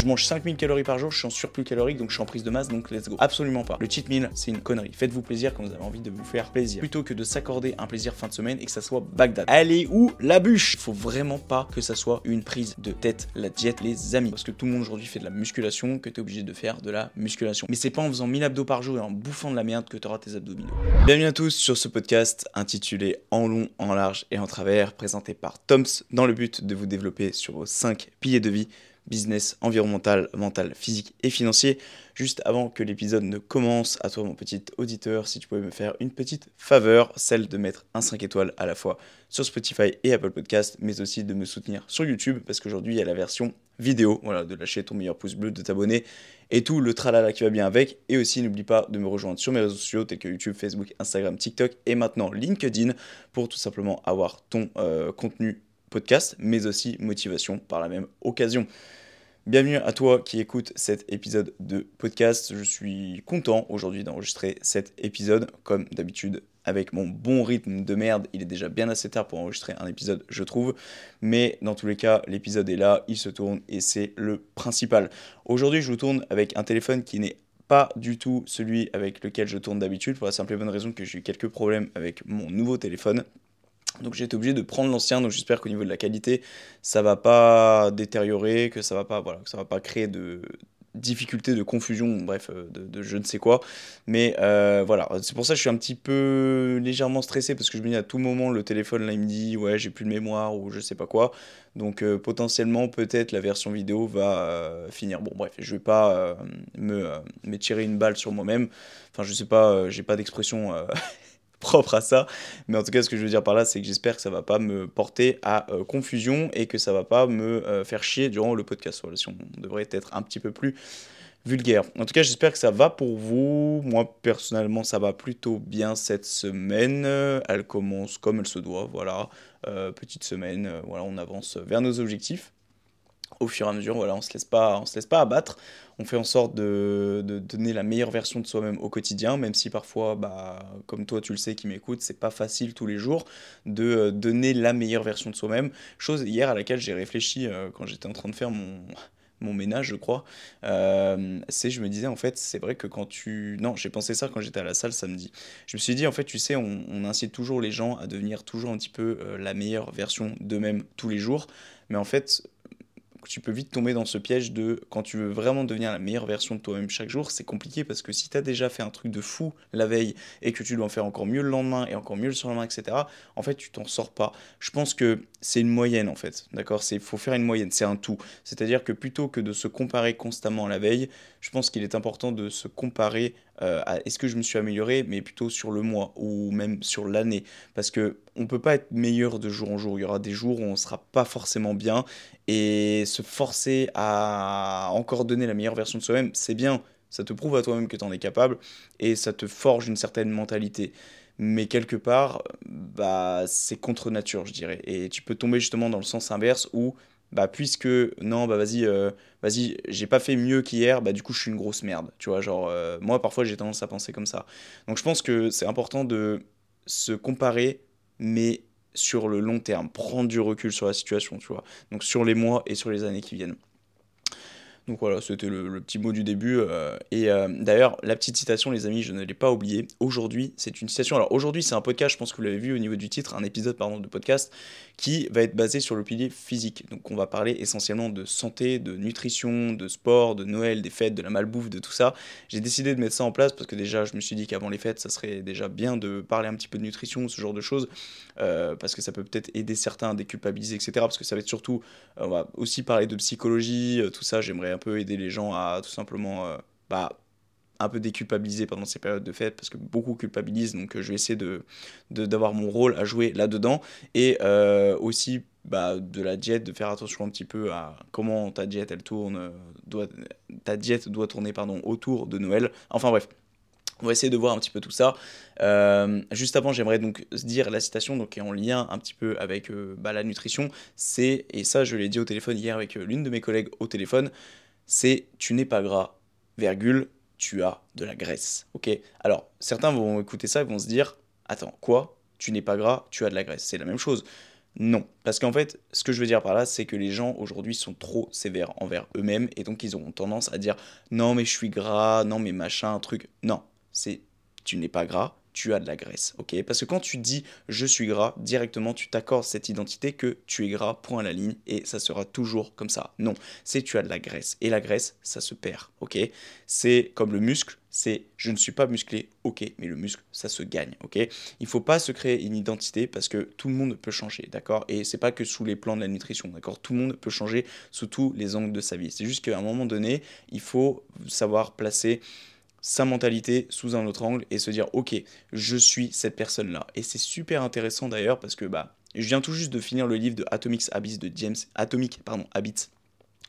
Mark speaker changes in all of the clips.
Speaker 1: Je mange 5000 calories par jour, je suis en surplus calorique, donc je suis en prise de masse, donc let's go. Absolument pas. Le cheat meal, c'est une connerie. Faites-vous plaisir quand vous avez envie de vous faire plaisir. Plutôt que de s'accorder un plaisir fin de semaine et que ça soit Bagdad. Allez où la bûche? Faut vraiment pas que ça soit une prise de tête, la diète, les amis. Parce que tout le monde aujourd'hui fait de la musculation, que tu es obligé de faire de la musculation. Mais c'est pas en faisant 1000 abdos par jour et en bouffant de la merde que tu auras tes abdominaux. Bienvenue à tous sur ce podcast intitulé En long, en large et en travers, présenté par Toms dans le but de vous développer sur vos 5 piliers de vie business, environnemental, mental, physique et financier. Juste avant que l'épisode ne commence, à toi mon petit auditeur, si tu pouvais me faire une petite faveur, celle de mettre un 5 étoiles à la fois sur Spotify et Apple Podcast, mais aussi de me soutenir sur YouTube, parce qu'aujourd'hui il y a la version vidéo, voilà, de lâcher ton meilleur pouce bleu, de t'abonner, et tout le tralala qui va bien avec. Et aussi n'oublie pas de me rejoindre sur mes réseaux sociaux tels que YouTube, Facebook, Instagram, TikTok et maintenant LinkedIn pour tout simplement avoir ton euh, contenu podcast, mais aussi motivation par la même occasion. Bienvenue à toi qui écoute cet épisode de podcast. Je suis content aujourd'hui d'enregistrer cet épisode, comme d'habitude, avec mon bon rythme de merde. Il est déjà bien assez tard pour enregistrer un épisode, je trouve. Mais dans tous les cas, l'épisode est là, il se tourne et c'est le principal. Aujourd'hui, je vous tourne avec un téléphone qui n'est pas du tout celui avec lequel je tourne d'habitude, pour la simple et bonne raison que j'ai eu quelques problèmes avec mon nouveau téléphone. Donc j'ai été obligé de prendre l'ancien, donc j'espère qu'au niveau de la qualité, ça va pas détériorer, que ça va pas, voilà, que ça va pas créer de difficultés, de confusion, bref, euh, de, je ne sais quoi. Mais euh, voilà, c'est pour ça que je suis un petit peu légèrement stressé parce que je me dis à tout moment le téléphone là il me dit ouais j'ai plus de mémoire ou je sais pas quoi. Donc euh, potentiellement peut-être la version vidéo va finir. Bon bref, je vais pas me, tirer une balle sur moi-même. Enfin je sais pas, j'ai pas d'expression propre à ça. Mais en tout cas, ce que je veux dire par là, c'est que j'espère que ça va pas me porter à euh, confusion et que ça va pas me euh, faire chier durant le podcast. Si on devrait être un petit peu plus vulgaire. En tout cas, j'espère que ça va pour vous. Moi, personnellement, ça va plutôt bien cette semaine. Elle commence comme elle se doit. Voilà, euh, petite semaine. voilà, on avance vers nos objectifs au fur et à mesure, voilà, on se laisse pas, se laisse pas abattre. On fait en sorte de, donner la meilleure version de soi-même au quotidien, même si parfois, bah, comme toi tu le sais qui m'écoute, c'est pas facile tous les jours de euh, donner la meilleure version de soi-même. Chose hier à laquelle j'ai réfléchi euh, quand j'étais en train de faire mon, mon ménage, je crois, euh, c'est je me disais en fait, c'est vrai que quand tu... Non, j'ai pensé ça quand j'étais à la salle samedi. Je me suis dit en fait, tu sais, on, on incite toujours les gens à devenir toujours un petit peu la meilleure version d'eux-mêmes tous les jours. Mais en fait, tu peux vite tomber dans ce piège de quand tu veux vraiment devenir la meilleure version de toi-même chaque jour, c'est compliqué parce que si tu as déjà fait un truc de fou la veille et que tu dois en faire encore mieux le lendemain et encore mieux le surlendemain, etc., en fait, tu t'en sors pas. Je pense que c'est une moyenne en fait, d'accord? Il faut faire une moyenne, c'est un tout. C'est-à-dire que plutôt que de se comparer constamment la veille, je pense qu'il est important de se comparer euh, à est-ce que je me suis amélioré, mais plutôt sur le mois ou même sur l'année. Parce que on peut pas être meilleur de jour en jour. Il y aura des jours où on sera pas forcément bien et se forcer à encore donner la meilleure version de soi-même, c'est bien. Ça te prouve à toi-même que tu en es capable et ça te forge une certaine mentalité mais quelque part, bah, c'est contre nature, je dirais. Et tu peux tomber justement dans le sens inverse où, bah, puisque non, bah, vas-y, euh, vas-y, j'ai pas fait mieux qu'hier, bah, du coup, je suis une grosse merde. Tu vois, genre, euh, moi, parfois, j'ai tendance à penser comme ça. Donc, je pense que c'est important de se comparer, mais sur le long terme, prendre du recul sur la situation, tu vois. Donc, sur les mois et sur les années qui viennent. Donc voilà, c'était le, petit mot du début. Euh, et euh, d'ailleurs, la petite citation, les amis, je ne l'ai pas oublié. Aujourd'hui, c'est une citation. Alors aujourd'hui, c'est un podcast, je pense que vous l'avez vu au niveau du titre, un épisode pardon, de podcast qui va être basé sur le pilier physique. Donc on va parler essentiellement de santé, de nutrition, de sport, de Noël, des fêtes, de la malbouffe, de tout ça. J'ai décidé de mettre ça en place parce que déjà, je me suis dit qu'avant les fêtes, ça serait déjà bien de parler un petit peu de nutrition, ce genre de choses, euh, parce que ça peut peut-être aider certains à déculpabiliser, etc. Parce que ça va être surtout, on va aussi parler de psychologie, tout ça. J'aimerais peu aider les gens à tout simplement euh, bah, un peu déculpabiliser pendant ces périodes de fête parce que beaucoup culpabilisent donc euh, je vais essayer de d'avoir mon rôle à jouer là dedans et euh, aussi bah, de la diète de faire attention un petit peu à comment ta diète elle tourne doit ta diète doit tourner pardon autour de Noël enfin bref On va essayer de voir un petit peu tout ça. Juste avant, j'aimerais donc dire la citation, donc qui est en lien un petit peu avec bah, la nutrition. C'est, et ça je l'ai dit au téléphone hier avec l'une de mes collègues au téléphone, c'est tu n'es pas gras, virgule, tu as de la graisse. Ok Alors, certains vont écouter ça et vont se dire Attends, quoi? Tu n'es pas gras, tu as de la graisse. C'est la même chose. Non, parce qu'en fait, ce que je veux dire par là, c'est que les gens aujourd'hui sont trop sévères envers eux-mêmes et donc ils auront tendance à dire non mais je suis gras, non mais machin, truc. Non, c'est tu n'es pas gras, tu as de la graisse, ok? Parce que quand tu dis je suis gras, directement tu t'accordes cette identité que tu es gras, point à la ligne, et ça sera toujours comme ça. Non, c'est tu as de la graisse. Et la graisse, ça se perd, ok? C'est comme le muscle, c'est je ne suis pas musclé, ok, mais le muscle, ça se gagne, ok? Il faut pas se créer une identité parce que tout le monde peut changer, d'accord? Et c'est pas que sous les plans de la nutrition, d'accord? Tout le monde peut changer sous tous les angles de sa vie. C'est juste qu'à un moment donné, il faut savoir placer sa mentalité sous un autre angle et se dire ok je suis cette personne là et c'est super intéressant d'ailleurs parce que bah je viens tout juste de finir le livre de Atomic Habits de James Atomic pardon Habits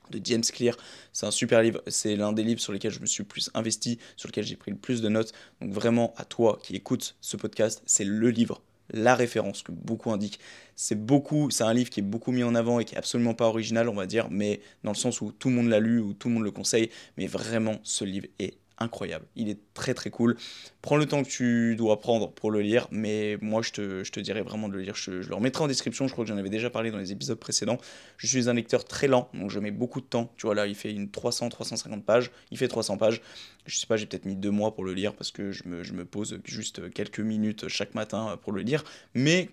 Speaker 1: de James Clear. C'est un super livre, c'est l'un des livres sur lesquels je me suis plus investi, sur lequel j'ai pris le plus de notes. Donc vraiment à toi qui écoutes ce podcast, c'est le livre, la référence que beaucoup indiquent. C'est beaucoup, c'est un livre qui est beaucoup mis en avant et qui est absolument pas original, on va dire, mais dans le sens où tout le monde l'a lu ou tout le monde le conseille, mais vraiment ce livre est incroyable. Il est très très cool. Prends le temps que tu dois prendre pour le lire, mais moi je te, je te dirais vraiment de le lire. Je, le remettrai en description, je crois que j'en avais déjà parlé dans les épisodes précédents. Je suis un lecteur très lent, donc je mets beaucoup de temps. Tu vois là, il fait une 300-350 pages, il fait 300 pages. Je sais pas, j'ai peut-être mis deux mois pour le lire parce que je me, je me pose juste quelques minutes chaque matin pour le lire. Mais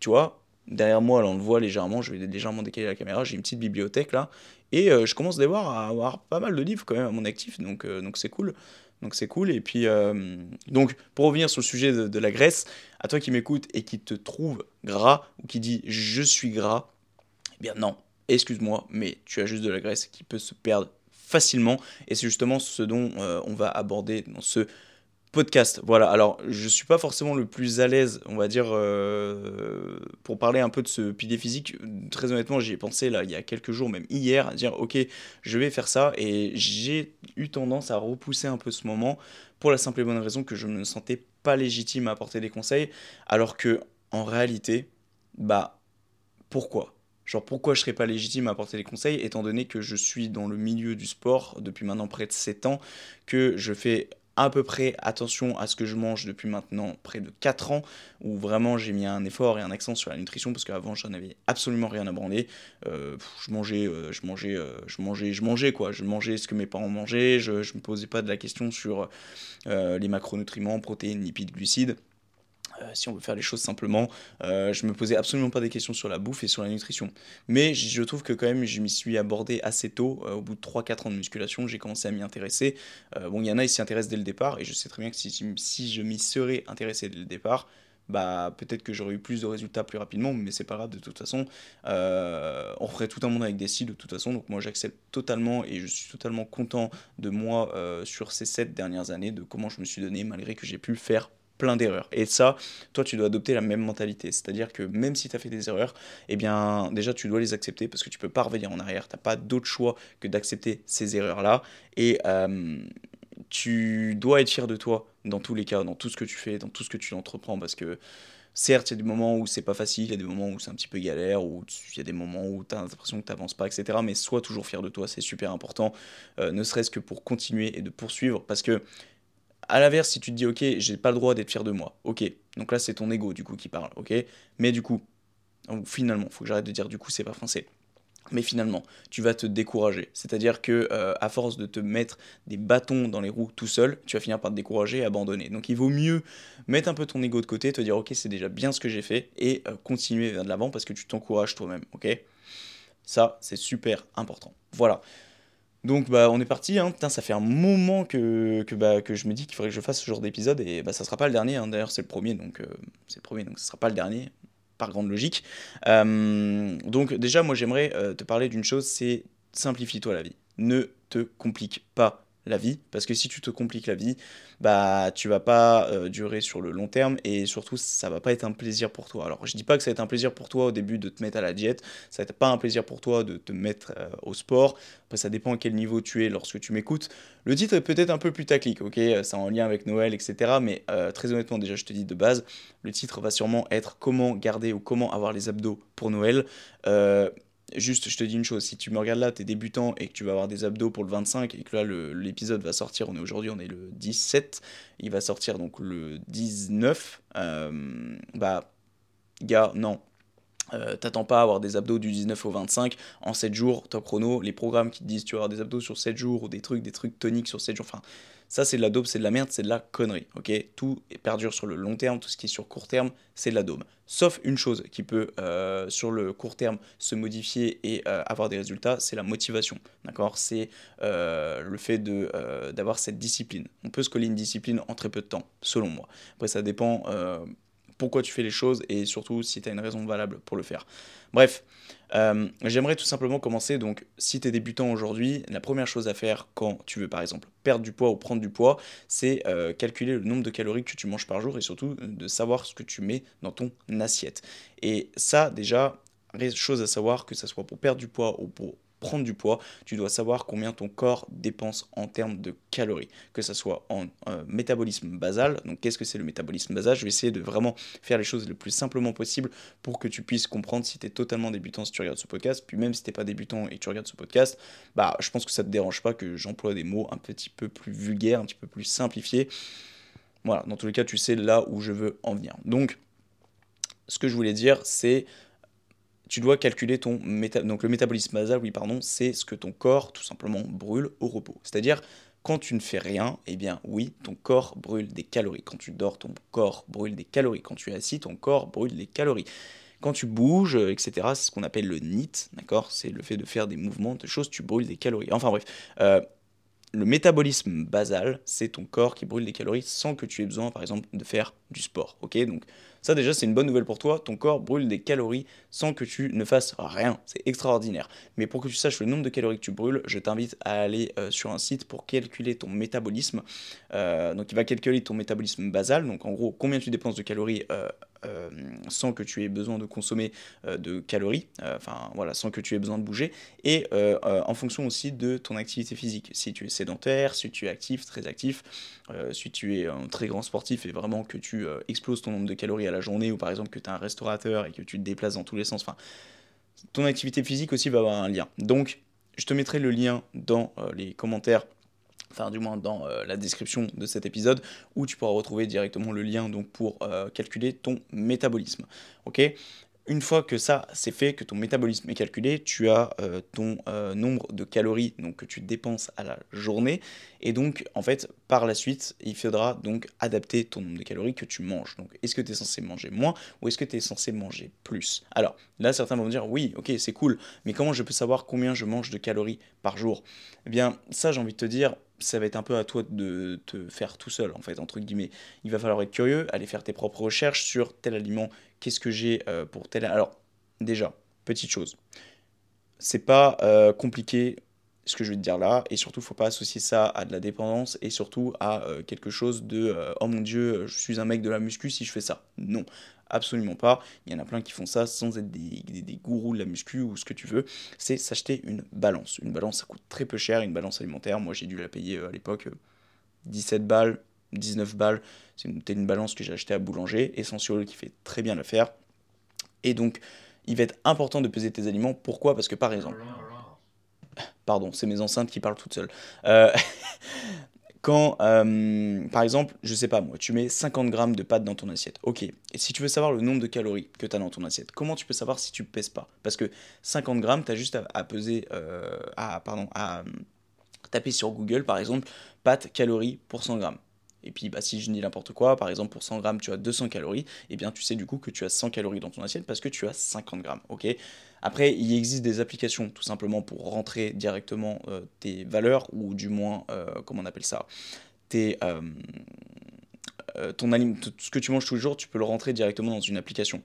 Speaker 1: tu vois, derrière moi, là on le voit légèrement, je vais légèrement décaler la caméra, j'ai une petite bibliothèque là, et euh, je commence voir à avoir pas mal de livres quand même à mon actif, donc euh, donc c'est cool. Donc c'est cool. Et puis, euh, donc pour revenir sur le sujet de, la graisse, à toi qui m'écoutes et qui te trouve gras ou qui dit je suis gras, eh bien non, excuse-moi, mais tu as juste de la graisse qui peut se perdre facilement. Et c'est justement ce dont on va aborder dans ce podcast. Voilà, alors je suis pas forcément le plus à l'aise, on va dire, euh, pour parler un peu de ce pilier physique. Très honnêtement, j'y ai pensé là il y a quelques jours, même hier, à dire ok, je vais faire ça et j'ai eu tendance à repousser un peu ce moment pour la simple et bonne raison que je ne me sentais pas légitime à apporter des conseils, alors que en réalité, bah pourquoi? Genre pourquoi je serais pas légitime à apporter des conseils étant donné que je suis dans le milieu du sport depuis maintenant près de 7 ans, que je fais à peu près attention à ce que je mange depuis maintenant près de 4 ans, où vraiment j'ai mis un effort et un accent sur la nutrition, parce qu'avant j'en avais absolument rien à branler. Euh, je mangeais, euh, je mangeais, euh, je mangeais, je mangeais quoi. Je mangeais ce que mes parents mangeaient, je ne me posais pas de la question sur les macronutriments, protéines, lipides, glucides. Euh, si on veut faire les choses simplement, euh, je me posais absolument pas des questions sur la bouffe et sur la nutrition. Mais je trouve que quand même, je m'y suis abordé assez tôt. Euh, au bout de 3-4 ans de musculation, j'ai commencé à m'y intéresser. bon, il y en a, ils s'y intéressent dès le départ, et je sais très bien que si, si je m'y serais intéressé dès le départ, bah peut-être que j'aurais eu plus de résultats plus rapidement, mais c'est pas grave de toute façon. on ferait tout un monde avec des styles de toute façon, donc moi j'accepte totalement et je suis totalement content de moi sur ces 7 dernières années, de comment je me suis donné, malgré que j'ai pu faire d'erreurs. Et ça, toi, tu dois adopter la même mentalité. C'est-à-dire que même si tu as fait des erreurs, eh bien, déjà, tu dois les accepter parce que tu peux pas revenir en arrière. Tu n'as pas d'autre choix que d'accepter ces erreurs-là. Et euh, tu dois être fier de toi dans tous les cas, dans tout ce que tu fais, dans tout ce que tu entreprends parce que. Certes, il y a des moments où c'est pas facile, il y a des moments où c'est un petit peu galère, où il y a des moments où tu as l'impression que tu pas, etc. Mais sois toujours fier de toi, c'est super important, euh, ne serait-ce que pour continuer et de poursuivre. Parce que à l'inverse, si tu te dis, ok, j'ai pas le droit d'être fier de moi, ok, donc là c'est ton ego du coup qui parle, ok, mais du coup, finalement, faut que j'arrête de dire du coup c'est pas français. Mais finalement, tu vas te décourager. C'est-à-dire que euh, à force de te mettre des bâtons dans les roues tout seul, tu vas finir par te décourager et abandonner. Donc il vaut mieux mettre un peu ton ego de côté, te dire ok c'est déjà bien ce que j'ai fait et euh, continuer vers de l'avant parce que tu t'encourages toi-même. Ok Ça c'est super important. Voilà. Donc bah on est parti, hein. Putain, ça fait un moment que, que, bah, que je me dis qu'il faudrait que je fasse ce genre d'épisode et bah ça sera pas le dernier, hein. d'ailleurs c'est le premier donc euh, c'est premier donc ce sera pas le dernier par grande logique. Euh, donc déjà moi j'aimerais euh, te parler d'une chose, c'est simplifie-toi la vie. Ne te complique pas la vie, parce que si tu te compliques la vie, bah tu vas pas euh, durer sur le long terme et surtout ça va pas être un plaisir pour toi. Alors je dis pas que ça va être un plaisir pour toi au début de te mettre à la diète, ça va être pas un plaisir pour toi de te mettre euh, au sport. Après ça dépend à quel niveau tu es lorsque tu m'écoutes. Le titre est peut-être un peu plus taclique, ok, c'est en lien avec Noël, etc. Mais euh, très honnêtement déjà je te dis de base, le titre va sûrement être comment garder ou comment avoir les abdos pour Noël. Juste, je te dis une chose, si tu me regardes là, tu es débutant et que tu vas avoir des abdos pour le 25 et que là l'épisode va sortir, on est aujourd'hui, on est le 17, il va sortir donc le 19, euh, bah, gars, non. Euh, t'attends pas à avoir des abdos du 19 au 25 en 7 jours, top chrono, les programmes qui te disent tu vas avoir des abdos sur 7 jours ou des trucs, des trucs toniques sur 7 jours, enfin ça, c'est de la daube, c'est de la merde, c'est de la connerie. Ok? Tout perdure sur le long terme, tout ce qui est sur court terme, c'est de la daube. Sauf une chose qui peut, euh, sur le court terme, se modifier et euh, avoir des résultats, c'est la motivation. D'accord? C'est le fait d'avoir cette discipline. On peut se coller une discipline en très peu de temps, selon moi. Après, ça dépend pourquoi tu fais les choses et surtout si tu as une raison valable pour le faire. Bref, euh, j'aimerais tout simplement commencer. Donc, si tu es débutant aujourd'hui, la première chose à faire quand tu veux par exemple perdre du poids ou prendre du poids, c'est euh, calculer le nombre de calories que tu manges par jour et surtout de savoir ce que tu mets dans ton assiette. Et ça, déjà, chose à savoir, que ce soit pour perdre du poids ou pour prendre du poids, tu dois savoir combien ton corps dépense en termes de calories, que ce soit en euh, métabolisme basal. Donc qu'est-ce que c'est le métabolisme basal Je vais essayer de vraiment faire les choses le plus simplement possible pour que tu puisses comprendre si tu es totalement débutant si tu regardes ce podcast. Puis même si tu pas débutant et que tu regardes ce podcast, bah je pense que ça ne te dérange pas que j'emploie des mots un petit peu plus vulgaires, un petit peu plus simplifiés. Voilà, dans tous les cas, tu sais là où je veux en venir. Donc, ce que je voulais dire, c'est tu dois calculer ton métabolisme. Donc le métabolisme basal, oui, pardon, c'est ce que ton corps tout simplement brûle au repos. C'est-à-dire, quand tu ne fais rien, eh bien oui, ton corps brûle des calories. Quand tu dors, ton corps brûle des calories. Quand tu es assis, ton corps brûle des calories. Quand tu bouges, etc., c'est ce qu'on appelle le NIT, d'accord? C'est le fait de faire des mouvements, de choses, tu brûles des calories. Enfin bref, euh, le métabolisme basal, c'est ton corps qui brûle des calories sans que tu aies besoin, par exemple, de faire du sport. Ok, donc ça déjà c'est une bonne nouvelle pour toi. Ton corps brûle des calories sans que tu ne fasses rien. C'est extraordinaire. Mais pour que tu saches le nombre de calories que tu brûles, je t'invite à aller euh, sur un site pour calculer ton métabolisme. Euh, donc il va calculer ton métabolisme basal. Donc en gros combien tu dépenses de calories euh, sans que tu aies besoin de consommer euh, de calories, euh, enfin voilà, sans que tu aies besoin de bouger, et en fonction aussi de ton activité physique. Si tu es sédentaire, si tu es actif, très actif, si tu es un très grand sportif et vraiment que tu exploses ton nombre de calories à la journée, ou par exemple que tu es un restaurateur et que tu te déplaces dans tous les sens, enfin, ton activité physique aussi va avoir un lien. Donc, je te mettrai le lien dans les commentaires enfin du moins dans euh, la description de cet épisode, où tu pourras retrouver directement le lien donc, pour euh, calculer ton métabolisme. Une fois que ça c'est fait, que ton métabolisme est calculé, tu as euh, ton nombre de calories donc, que tu dépenses à la journée. Et donc, en fait, par la suite, il faudra donc adapter ton nombre de calories que tu manges. Donc, est-ce que tu es censé manger moins ou est-ce que tu es censé manger plus? Alors, là, certains vont me dire, oui, ok, c'est cool, mais comment je peux savoir combien je mange de calories par jour? Eh bien, ça, j'ai envie de te dire, ça va être un peu à toi de te faire tout seul, en fait, entre guillemets. Il va falloir être curieux, aller faire tes propres recherches sur tel aliment, qu'est-ce que j'ai euh, pour tel... Alors, déjà, petite chose, c'est pas euh, compliqué ce que je vais te dire là, et surtout, faut pas associer ça à de la dépendance et surtout à euh, quelque chose de oh mon dieu, je suis un mec de la muscu si je fais ça. Non, Absolument pas. Il y en a plein qui font ça sans être des, des, gourous de la muscu ou ce que tu veux. C'est s'acheter une balance. Une balance, ça coûte très peu cher, une balance alimentaire. Moi, j'ai dû la payer euh, à l'époque 17 euh, balles, 19 balles. C'était une, balance que j'ai achetée à Boulanger, Essential, qui fait très bien l'affaire. Et donc, il va être important de peser tes aliments. Pourquoi? Parce que par exemple... Pardon, c'est mes enceintes qui parlent toutes seules. Euh, quand, euh, par exemple, je sais pas moi, tu mets 50 grammes de pâtes dans ton assiette. Ok. Et si tu veux savoir le nombre de calories que tu as dans ton assiette, comment tu peux savoir si tu pèses pas? Parce que 50 grammes, tu as juste à, peser, euh, euh, taper sur Google, par exemple, pâtes calories pour 100 grammes. Et puis, bah, si je dis n'importe quoi, par exemple, pour 100 grammes, tu as 200 calories, et eh bien, tu sais du coup que tu as 100 calories dans ton assiette parce que tu as 50 grammes. Ok après, il existe des applications tout simplement pour rentrer directement euh, tes valeurs, ou du moins, euh, comment on appelle ça, tes, euh, ton ce que tu manges tous les jours, tu peux le rentrer directement dans une application.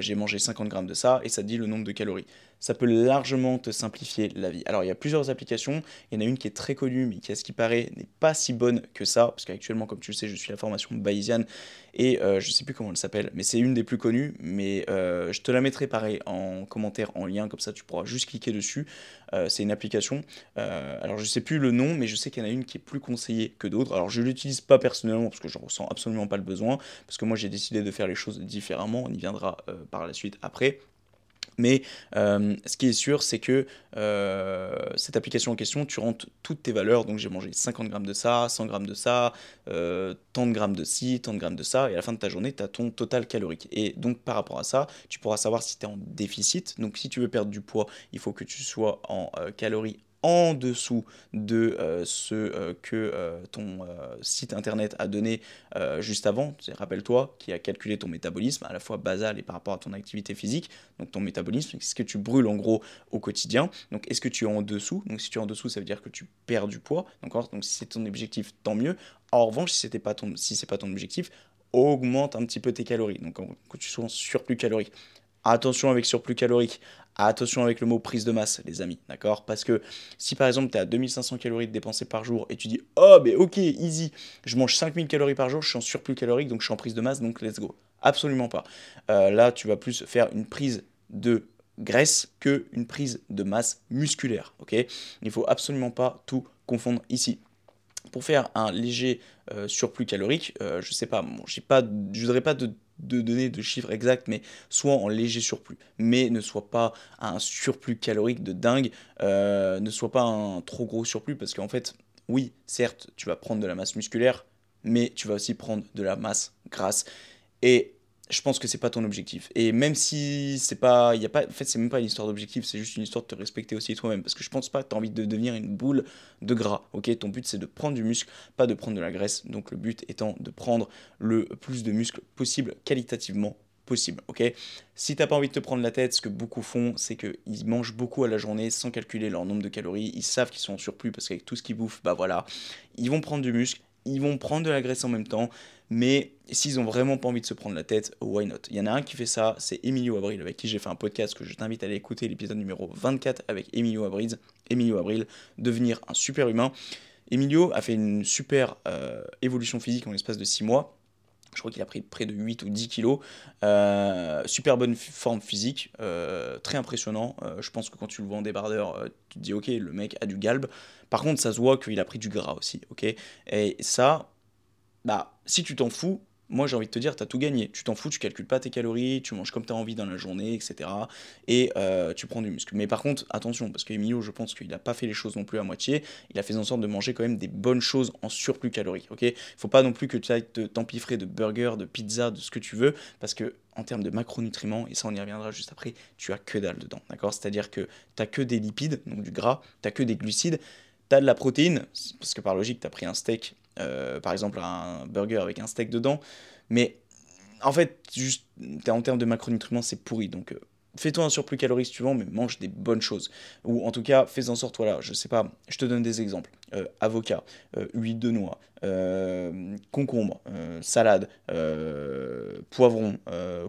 Speaker 1: J'ai mangé 50 grammes de ça et ça dit le nombre de calories. Ça peut largement te simplifier la vie. Alors il y a plusieurs applications, il y en a une qui est très connue mais qui à ce qui paraît n'est pas si bonne que ça, parce qu'actuellement comme tu le sais je suis la formation bayésienne et euh, je sais plus comment elle s'appelle, mais c'est une des plus connues, mais euh, je te la mettrai pareil en commentaire, en lien, comme ça tu pourras juste cliquer dessus. Euh, c'est une application, alors je sais plus le nom, mais je sais qu'il y en a une qui est plus conseillée que d'autres. Alors je l'utilise pas personnellement parce que je ressens absolument pas le besoin, parce que moi j'ai décidé de faire les choses différemment, on y viendra par la suite après. Mais euh, ce qui est sûr, c'est que euh, cette application en question, tu rentres toutes tes valeurs. Donc j'ai mangé 50 grammes de ça, 100 grammes de ça, euh, tant de grammes de ci, tant de grammes de ça. Et à la fin de ta journée, tu as ton total calorique. Et donc par rapport à ça, tu pourras savoir si tu es en déficit. Donc si tu veux perdre du poids, il faut que tu sois en calories en dessous de euh, ce euh, que euh, ton site internet a donné juste avant. Rappelle-toi qui a calculé ton métabolisme à la fois basal et par rapport à ton activité physique. Donc ton métabolisme, c'est ce que tu brûles en gros au quotidien. Donc est-ce que tu es en dessous? Donc si tu es en dessous, ça veut dire que tu perds du poids. Donc si c'est ton objectif, tant mieux. En revanche, si pas, ton, si pas ton objectif, augmente un petit peu tes calories. Donc que tu sois en surplus calorique. Attention avec surplus calorique. Attention avec le mot prise de masse, les amis, d'accord? Parce que si par exemple tu as 2500 calories dépensées par jour et tu dis Oh, mais ok, easy, je mange 5000 calories par jour, je suis en surplus calorique, donc je suis en prise de masse, donc let's go. Absolument pas. Euh, là, tu vas plus faire une prise de graisse que une prise de masse musculaire, ok? Il faut absolument pas tout confondre ici pour faire un léger euh, surplus calorique, euh, je sais pas, bon, j'ai pas, je voudrais pas de de donner de chiffres exacts, mais soit en léger surplus, mais ne soit pas un surplus calorique de dingue, euh, ne soit pas un trop gros surplus, parce qu'en fait, oui, certes, tu vas prendre de la masse musculaire, mais tu vas aussi prendre de la masse grasse. Et je pense que c'est pas ton objectif. Et même si c'est pas, y a pas, en fait, c'est même pas une histoire d'objectif, c'est juste une histoire de te respecter aussi toi-même. Parce que je pense pas que tu envie de devenir une boule de gras. Ok, ton but c'est de prendre du muscle, pas de prendre de la graisse. Donc le but étant de prendre le plus de muscle possible, qualitativement possible. Ok, si t'as pas envie de te prendre la tête, ce que beaucoup font, c'est qu'ils mangent beaucoup à la journée sans calculer leur nombre de calories. Ils savent qu'ils sont en surplus parce qu'avec tout ce qu'ils bouffent, bah voilà, ils vont prendre du muscle, ils vont prendre de la graisse en même temps mais s'ils ont vraiment pas envie de se prendre la tête, why not? Il y en a un qui fait ça, c'est Emilio Abril, avec qui j'ai fait un podcast que je t'invite à aller écouter, l'épisode numéro 24 avec Emilio Abril. Emilio Abril, devenir un super humain. Emilio a fait une super euh, évolution physique en l'espace de 6 mois. Je crois qu'il a pris près de 8 ou 10 kilos. Euh, super bonne forme physique, euh, très impressionnant. je pense que quand tu le vois en débardeur, tu te dis ok, le mec a du galbe. Par contre, ça se voit qu'il a pris du gras aussi, ok? Et ça, bah, si tu t'en fous, moi j'ai envie de te dire, tu as tout gagné. Tu t'en fous, tu calcules pas tes calories, tu manges comme tu as envie dans la journée, etc. Et euh, tu prends du muscle. Mais par contre, attention, parce qu'Emilio, je pense qu'il n'a pas fait les choses non plus à moitié. Il a fait en sorte de manger quand même des bonnes choses en surplus calorique. Ok? Faut pas non plus que tu ailles t'empiffrer de burgers, de pizza, de ce que tu veux, parce que en termes de macronutriments, et ça on y reviendra juste après, tu as que dalle dedans. C'est-à-dire que tu as que des lipides, donc du gras, tu as que des glucides, tu as de la protéine, parce que par logique, tu as pris un steak euh, par exemple un burger avec un steak dedans. Mais en fait, juste en termes de macronutriments, c'est pourri. Donc euh, fais-toi un surplus calorique si tu veux, mais mange des bonnes choses. Ou en tout cas, fais en sorte, voilà, je sais pas, je te donne des exemples. Euh, avocat, huile de noix, concombre, salade, poivron,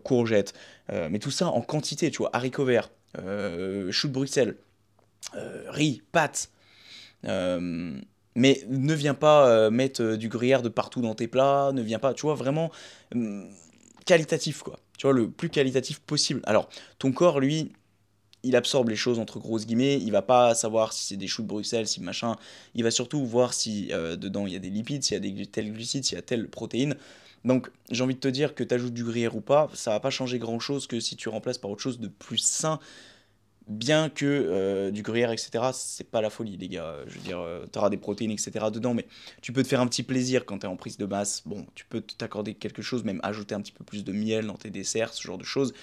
Speaker 1: courgette, mais tout ça en quantité, tu vois, haricots verts, chou de Bruxelles, riz, pâtes, mais ne viens pas euh, mettre euh, du gruyère de partout dans tes plats, ne viens pas, tu vois, vraiment hum, qualitatif, quoi. Tu vois, le plus qualitatif possible. Alors, ton corps, lui, il absorbe les choses entre grosses guillemets, il va pas savoir si c'est des choux de Bruxelles, si machin, il va surtout voir si euh, dedans il y a des lipides, s'il y a des tels glucides, s'il y a telle protéine. Donc j'ai envie de te dire que tu ajoutes du gruyère ou pas, ça va pas changer grand chose que si tu remplaces par autre chose de plus sain bien que euh, du gruyère, etc., c'est pas la folie, les gars. Je veux dire, euh, tu auras des protéines, etc. dedans, mais tu peux te faire un petit plaisir quand tu es en prise de masse. Bon, tu peux t'accorder quelque chose, même ajouter un petit peu plus de miel dans tes desserts, ce genre de choses.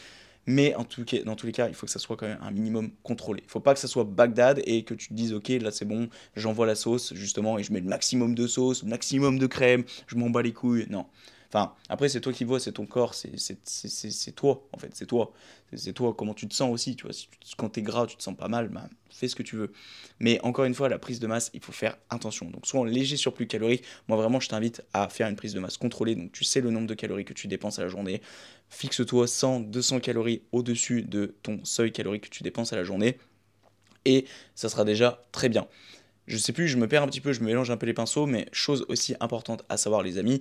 Speaker 1: Mais en tout cas, dans tous les cas, il faut que ça soit quand même un minimum contrôlé. Il faut pas que ça soit Bagdad et que tu te dises, ok, là c'est bon, j'envoie la sauce, justement, et je mets le maximum de sauce, le maximum de crème, je m'en bats les couilles. Non. Enfin, après, c'est toi qui vois, c'est ton corps, c'est toi, en fait, c'est toi. C'est toi, comment tu te sens aussi, tu vois. Si tu, quand t'es gras, tu te sens pas mal, bah, fais ce que tu veux. Mais encore une fois, la prise de masse, il faut faire attention. Donc, soit en léger surplus calorique, moi vraiment, je t'invite à faire une prise de masse contrôlée. Donc, tu sais le nombre de calories que tu dépenses à la journée. Fixe-toi 100, 200 calories au-dessus de ton seuil calorique que tu dépenses à la journée. Et ça sera déjà très bien je sais plus, je me perds un petit peu, je me mélange un peu les pinceaux, mais chose aussi importante à savoir, les amis,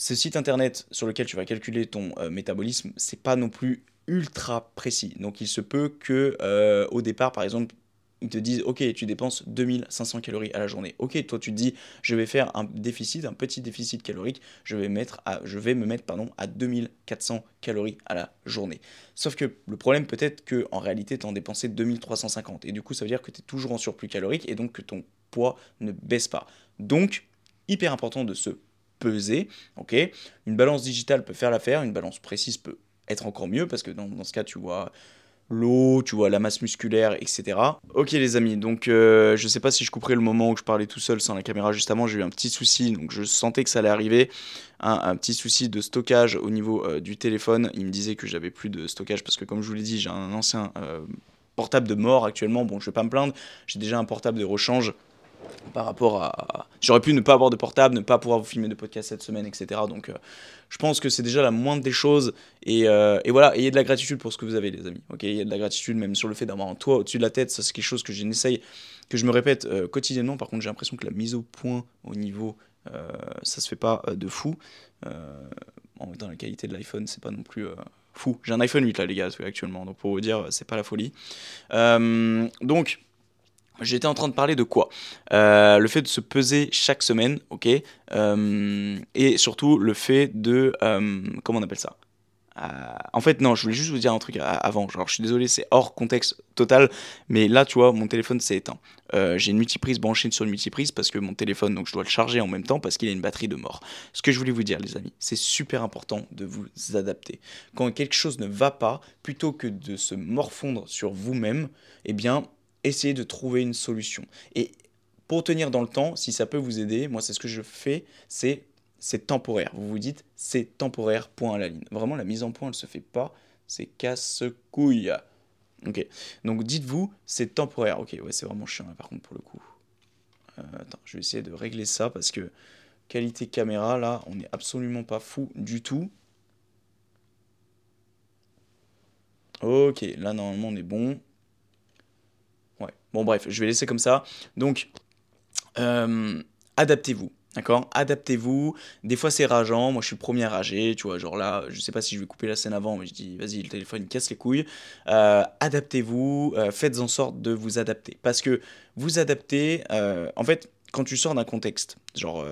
Speaker 1: ce site internet sur lequel tu vas calculer ton euh, métabolisme, c'est pas non plus ultra précis. Donc il se peut que euh, au départ, par exemple, ils te disent ok tu dépenses 2500 calories à la journée. Ok toi tu te dis je vais faire un déficit un petit déficit calorique je vais mettre à, je me mettre à 2400 calories à la journée. Sauf que le problème peut-être que en réalité tu en dépensé 2350 et du coup ça veut dire que tu es toujours en surplus calorique et donc que ton poids ne baisse pas. Donc hyper important de se peser ok? Une balance digitale peut faire l'affaire une balance précise peut être encore mieux parce que dans, ce cas tu vois l'eau, tu vois, la masse musculaire, etc. Ok les amis, donc euh, je sais pas si je couperai le moment où je parlais tout seul sans la caméra juste avant, j'ai eu un petit souci, donc je sentais que ça allait arriver, un, petit souci de stockage au niveau euh, du téléphone, il me disait que j'avais plus de stockage parce que comme je vous l'ai dit, j'ai un ancien euh, portable de mort actuellement, bon je vais pas me plaindre, j'ai déjà un portable de rechange, par rapport à. J'aurais pu ne pas avoir de portable, ne pas pouvoir vous filmer de podcast cette semaine, etc. Donc euh, je pense que c'est déjà la moindre des choses. Et, euh, et voilà, ayez de la gratitude pour ce que vous avez, les amis. Ok, ayez de la gratitude même sur le fait d'avoir un toit au-dessus de la tête. Ça, c'est quelque chose que j'essaye, que je me répète euh, quotidiennement. Par contre, j'ai l'impression que la mise au point au niveau, ça se fait pas de fou. en même temps, la qualité de l'iPhone, c'est pas non plus fou. J'ai un iPhone 8 là, les gars, actuellement. Donc pour vous dire, c'est pas la folie. donc J'étais en train de parler de quoi? Euh, Le fait de se peser chaque semaine, ok? Euh, Et surtout le fait de... Euh, comment on appelle ça? En fait, non, je voulais juste vous dire un truc avant. Genre, je suis désolé, c'est hors contexte total. Mais là, tu vois, mon téléphone s'est éteint. j'ai une multiprise branchée sur une multiprise parce que mon téléphone, donc je dois le charger en même temps parce qu'il a une batterie de mort. Ce que je voulais vous dire, les amis, c'est super important de vous adapter. Quand quelque chose ne va pas, plutôt que de se morfondre sur vous-même, eh bien, essayez de trouver une solution. Et pour tenir dans le temps, si ça peut vous aider, moi c'est ce que je fais, c'est c'est temporaire. Vous vous dites c'est temporaire, point à la ligne. Vraiment la mise en point elle se fait pas, c'est casse-couille. Ok, donc dites-vous c'est temporaire. Ok, ouais c'est vraiment chiant par contre pour le coup. Euh, attends, je vais essayer de régler ça parce que qualité caméra là, on n'est absolument pas fou du tout. Ok, là normalement on est bon. Bon, bref, je vais laisser comme ça. Donc, euh, adaptez-vous. D'accord? Adaptez-vous. Des fois, c'est rageant. Moi, je suis le premier à rager. Tu vois, genre là, je sais pas si je vais couper la scène avant, mais je dis, vas-y, le téléphone, casse les couilles. Euh, adaptez-vous. Euh, faites en sorte de vous adapter. Parce que vous adaptez, en fait, quand tu sors d'un contexte, genre,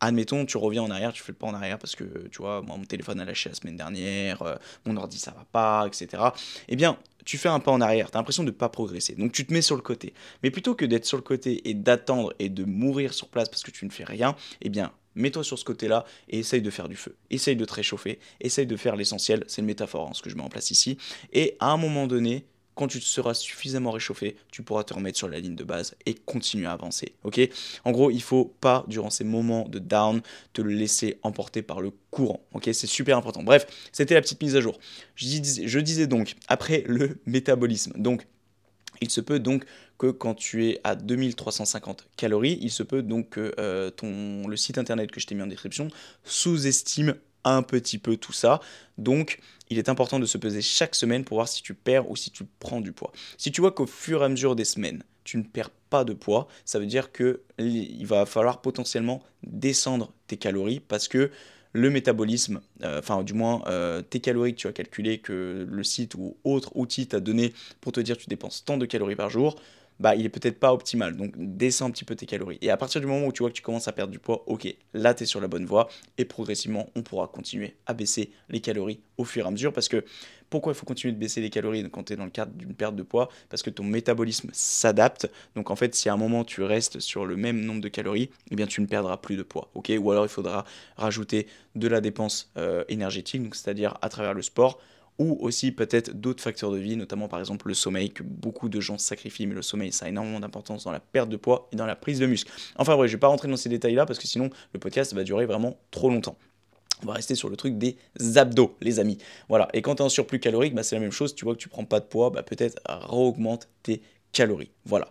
Speaker 1: admettons, tu reviens en arrière, tu fais le pas en arrière parce que, tu vois, moi, mon téléphone a lâché la semaine dernière, mon ordi, ça va pas, etc. Eh bien, tu fais un pas en arrière, tu as l'impression de ne pas progresser. Donc tu te mets sur le côté. Mais plutôt que d'être sur le côté et d'attendre et de mourir sur place parce que tu ne fais rien, eh bien, mets-toi sur ce côté-là et essaye de faire du feu. Essaye de te réchauffer, essaye de faire l'essentiel, c'est une métaphore, hein, ce que je mets en place ici. Et à un moment donné, quand tu seras suffisamment réchauffé, tu pourras te remettre sur la ligne de base et continuer à avancer. Ok? En gros, il faut pas, durant ces moments de down, te laisser emporter par le courant. Ok? C'est super important. Bref, c'était la petite mise à jour. Je disais, donc, après le métabolisme. Donc, il se peut donc que quand tu es à 2350 calories, il se peut donc que euh, ton, le site internet que je t'ai mis en description sous-estime un petit peu tout ça. Donc, il est important de se peser chaque semaine pour voir si tu perds ou si tu prends du poids. Si tu vois qu'au fur et à mesure des semaines, tu ne perds pas de poids, ça veut dire que il va falloir potentiellement descendre tes calories parce que le métabolisme, euh, enfin du moins euh, tes calories que tu as calculé que le site ou autre outil t'a donné pour te dire tu dépenses tant de calories par jour, bah, il est peut-être pas optimal. Donc, descends un petit peu tes calories. Et à partir du moment où tu vois que tu commences à perdre du poids, ok, là, tu es sur la bonne voie. Et progressivement, on pourra continuer à baisser les calories au fur et à mesure. Parce que pourquoi il faut continuer de baisser les calories quand tu es dans le cadre d'une perte de poids? Parce que ton métabolisme s'adapte. Donc, en fait, si à un moment tu restes sur le même nombre de calories, eh bien, tu ne perdras plus de poids. ok? Ou alors, il faudra rajouter de la dépense euh, énergétique, c'est-à-dire à travers le sport ou aussi peut-être d'autres facteurs de vie, notamment par exemple le sommeil, que beaucoup de gens sacrifient, mais le sommeil, ça a énormément d'importance dans la perte de poids et dans la prise de muscle. Enfin bref, je ne vais pas rentrer dans ces détails-là parce que sinon le podcast va durer vraiment trop longtemps. On va rester sur le truc des abdos, les amis. Voilà. Et quand tu es en surplus calorique, bah, c'est la même chose. Tu vois que tu prends pas de poids, bah, peut-être augmente tes calories. Voilà.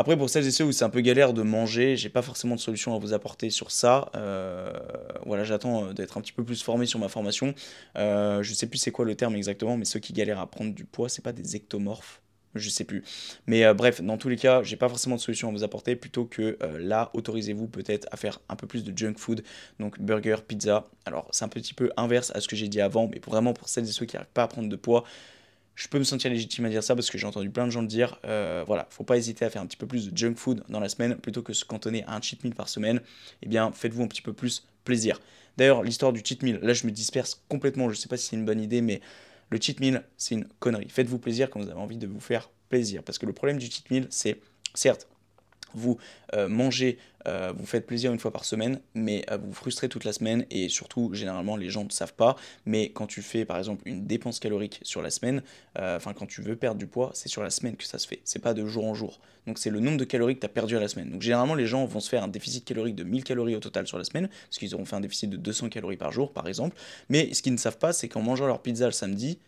Speaker 1: Après, pour celles et ceux où c'est un peu galère de manger, j'ai pas forcément de solution à vous apporter sur ça. Euh, voilà, j'attends euh, d'être un petit peu plus formé sur ma formation. Euh, je sais plus c'est quoi le terme exactement, mais ceux qui galèrent à prendre du poids, c'est pas des ectomorphes je sais plus. Mais euh, bref, dans tous les cas, j'ai pas forcément de solution à vous apporter. Plutôt que là, autorisez-vous peut-être à faire un peu plus de junk food, donc burger, pizza. Alors, c'est un petit peu inverse à ce que j'ai dit avant, mais vraiment pour celles et ceux qui n'arrivent pas à prendre de poids, je peux me sentir légitime à dire ça parce que j'ai entendu plein de gens le dire. Euh, voilà, faut pas hésiter à faire un petit peu plus de junk food dans la semaine plutôt que se cantonner à un cheat meal par semaine. Eh bien, faites-vous un petit peu plus plaisir. D'ailleurs, l'histoire du cheat meal, là, je me disperse complètement. Je sais pas si c'est une bonne idée, mais le cheat meal, c'est une connerie. Faites-vous plaisir quand vous avez envie de vous faire plaisir. Parce que le problème du cheat meal, c'est, certes, vous euh, mangez, euh, vous faites plaisir une fois par semaine, mais euh, vous frustrez toute la semaine et surtout, généralement, les gens ne savent pas. Mais quand tu fais, par exemple, une dépense calorique sur la semaine, enfin, quand tu veux perdre du poids, c'est sur la semaine que ça se fait. C'est pas de jour en jour. Donc, c'est le nombre de calories que tu as perdu à la semaine. Donc, généralement, les gens vont se faire un déficit calorique de 1000 calories au total sur la semaine, parce qu'ils auront fait un déficit de 200 calories par jour, par exemple. Mais ce qu'ils ne savent pas, c'est qu'en mangeant leur pizza le samedi,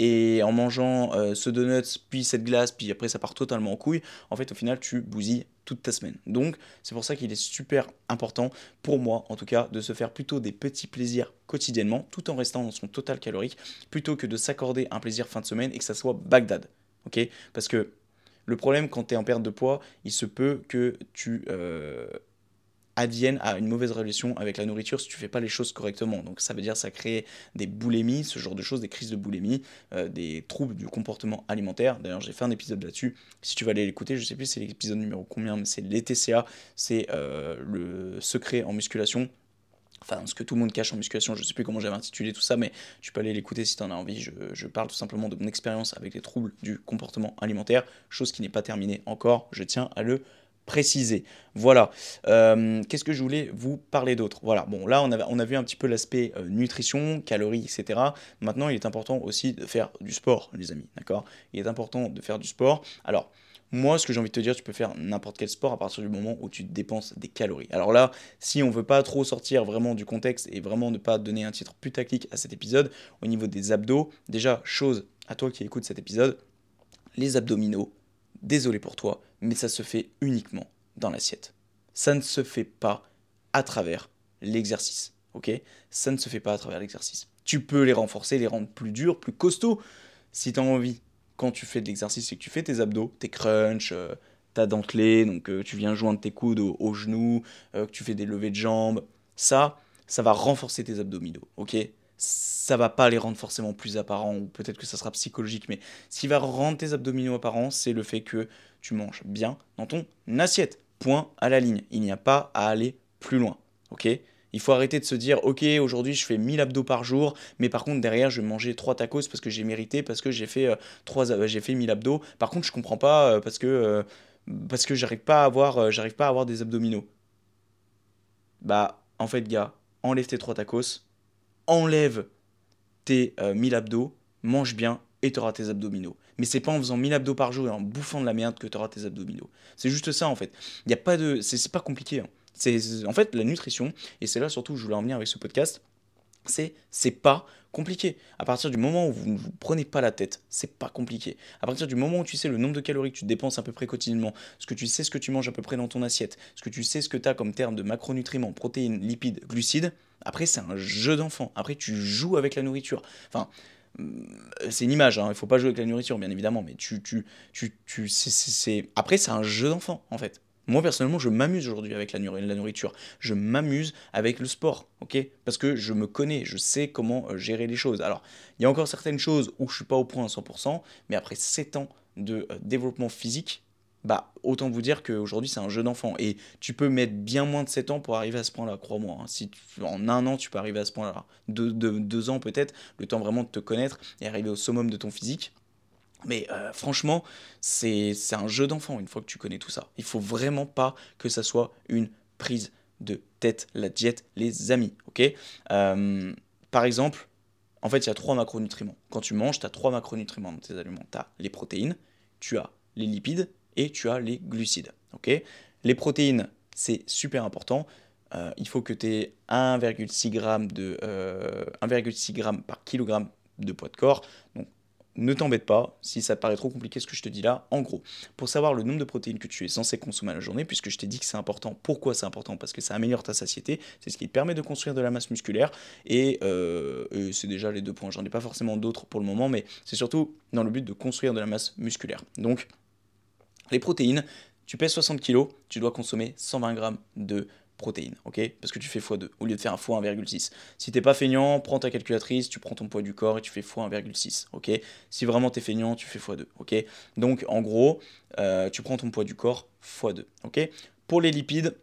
Speaker 1: et en mangeant euh, ce donut, puis cette glace, puis après ça part totalement en couille, en fait au final tu bousilles toute ta semaine. Donc c'est pour ça qu'il est super important, pour moi en tout cas, de se faire plutôt des petits plaisirs quotidiennement, tout en restant dans son total calorique, plutôt que de s'accorder un plaisir fin de semaine et que ça soit Bagdad. Ok? Parce que le problème quand tu es en perte de poids, il se peut que tu euh, adviennent à une mauvaise relation avec la nourriture si tu fais pas les choses correctement. Donc ça veut dire ça crée des boulémies, ce genre de choses, des crises de boulémie, euh, des troubles du comportement alimentaire. D'ailleurs j'ai fait un épisode là-dessus. Si tu vas aller l'écouter, je sais plus c'est l'épisode numéro combien, mais c'est les TCA, c'est euh, le secret en musculation. Enfin, ce que tout le monde cache en musculation, je sais plus comment j'avais intitulé tout ça, mais tu peux aller l'écouter si tu en as envie. Je, parle tout simplement de mon expérience avec les troubles du comportement alimentaire, chose qui n'est pas terminée encore, je tiens à le préciser. Voilà. Euh, qu'est-ce que je voulais vous parler d'autre? Voilà. Bon, là, on a, on a vu un petit peu l'aspect euh, nutrition, calories, etc. Maintenant, il est important aussi de faire du sport, les amis. D'accord? Il est important de faire du sport. Alors, moi, ce que j'ai envie de te dire, tu peux faire n'importe quel sport à partir du moment où tu dépenses des calories. Alors là, si on veut pas trop sortir vraiment du contexte et vraiment ne pas donner un titre putaclic à cet épisode, au niveau des abdos, déjà, chose à toi qui écoutes cet épisode, les abdominaux, désolé pour toi, mais ça se fait uniquement dans l'assiette. Ça ne se fait pas à travers l'exercice. Ok? Ça ne se fait pas à travers l'exercice. Tu peux les renforcer, les rendre plus durs, plus costauds, si tu as envie. Quand tu fais de l'exercice et que tu fais tes abdos, tes crunchs, euh, ta dentelée, donc euh, tu viens joindre tes coudes aux, genoux, euh, que tu fais des levées de jambes, ça, ça va renforcer tes abdominaux. Ok? Ça va pas les rendre forcément plus apparents, ou peut-être que ça sera psychologique, mais ce qui va rendre tes abdominaux apparents, c'est le fait que tu manges bien dans ton assiette. Point à la ligne. Il n'y a pas à aller plus loin. Ok? Il faut arrêter de se dire, ok, aujourd'hui je fais 1000 abdos par jour, mais par contre derrière je vais manger 3 tacos parce que j'ai mérité, parce que j'ai fait, euh, 3, euh, 1000 abdos. Par contre je comprends pas euh, parce que, euh, parce que j'arrive pas, à avoir, j'arrive pas à avoir des abdominaux. Bah en fait gars, enlève tes 3 tacos, enlève tes 1000 abdos, mange bien et tu auras tes abdominaux. Mais c'est pas en faisant 1000 abdos par jour et en bouffant de la merde que tu auras tes abdominaux. C'est juste ça en fait. Il y a pas de c'est pas compliqué. Hein. C'est en fait la nutrition et c'est là surtout que je voulais en venir avec ce podcast. C'est c'est pas compliqué. À partir du moment où vous ne vous prenez pas la tête, c'est pas compliqué. À partir du moment où tu sais le nombre de calories que tu dépenses à peu près quotidiennement, ce que tu sais ce que tu manges à peu près dans ton assiette, ce que tu sais ce que tu as comme terme de macronutriments, protéines, lipides, glucides, après c'est un jeu d'enfant. Après tu joues avec la nourriture. Enfin, c'est une image, hein. il ne faut pas jouer avec la nourriture, bien évidemment, mais tu, tu, tu, tu c'est, après, c'est un jeu d'enfant, en fait. Moi, personnellement, je m'amuse aujourd'hui avec la, la, nourriture. Je m'amuse avec le sport, ok? Parce que je me connais, je sais comment euh, gérer les choses. Alors, il y a encore certaines choses où je suis pas au point à 100%, mais après 7 ans de euh, développement physique, bah autant vous dire qu'aujourd'hui c'est un jeu d'enfant et tu peux mettre bien moins de 7 ans pour arriver à ce point-là, crois-moi. Hein. Si en un an tu peux arriver à ce point-là, deux, deux, ans peut-être, le temps vraiment de te connaître et arriver au summum de ton physique. Mais euh, franchement, c'est un jeu d'enfant une fois que tu connais tout ça. Il faut vraiment pas que ça soit une prise de tête, la diète, les amis, ok? Euh, Par exemple, en fait, il y a trois macronutriments. Quand tu manges, tu as trois macronutriments dans tes aliments. Tu as les protéines, tu as les lipides et tu as les glucides. ok? Les protéines, c'est super important. euh, il faut que tu aies 1,6 g de 1,6 g par kilogramme de poids de corps. Donc ne t'embête pas si ça te paraît trop compliqué ce que je te dis là. En gros, pour savoir le nombre de protéines que tu es censé consommer à la journée, puisque je t'ai dit que c'est important, pourquoi c'est important? Parce que ça améliore ta satiété, c'est ce qui te permet de construire de la masse musculaire, et, euh, c'est déjà les deux points. J'en ai pas forcément d'autres pour le moment, mais c'est surtout dans le but de construire de la masse musculaire. Donc, les protéines, tu pèses 60 kg, tu dois consommer 120 g de protéines, ok? Parce que tu fais x2 au lieu de faire un x1,6. Si t'es pas feignant, prends ta calculatrice, tu prends ton poids du corps et tu fais x1,6, ok? Si vraiment t'es feignant, tu fais x2, ok? Donc en gros, euh, tu prends ton poids du corps x2, ok? Pour les lipides,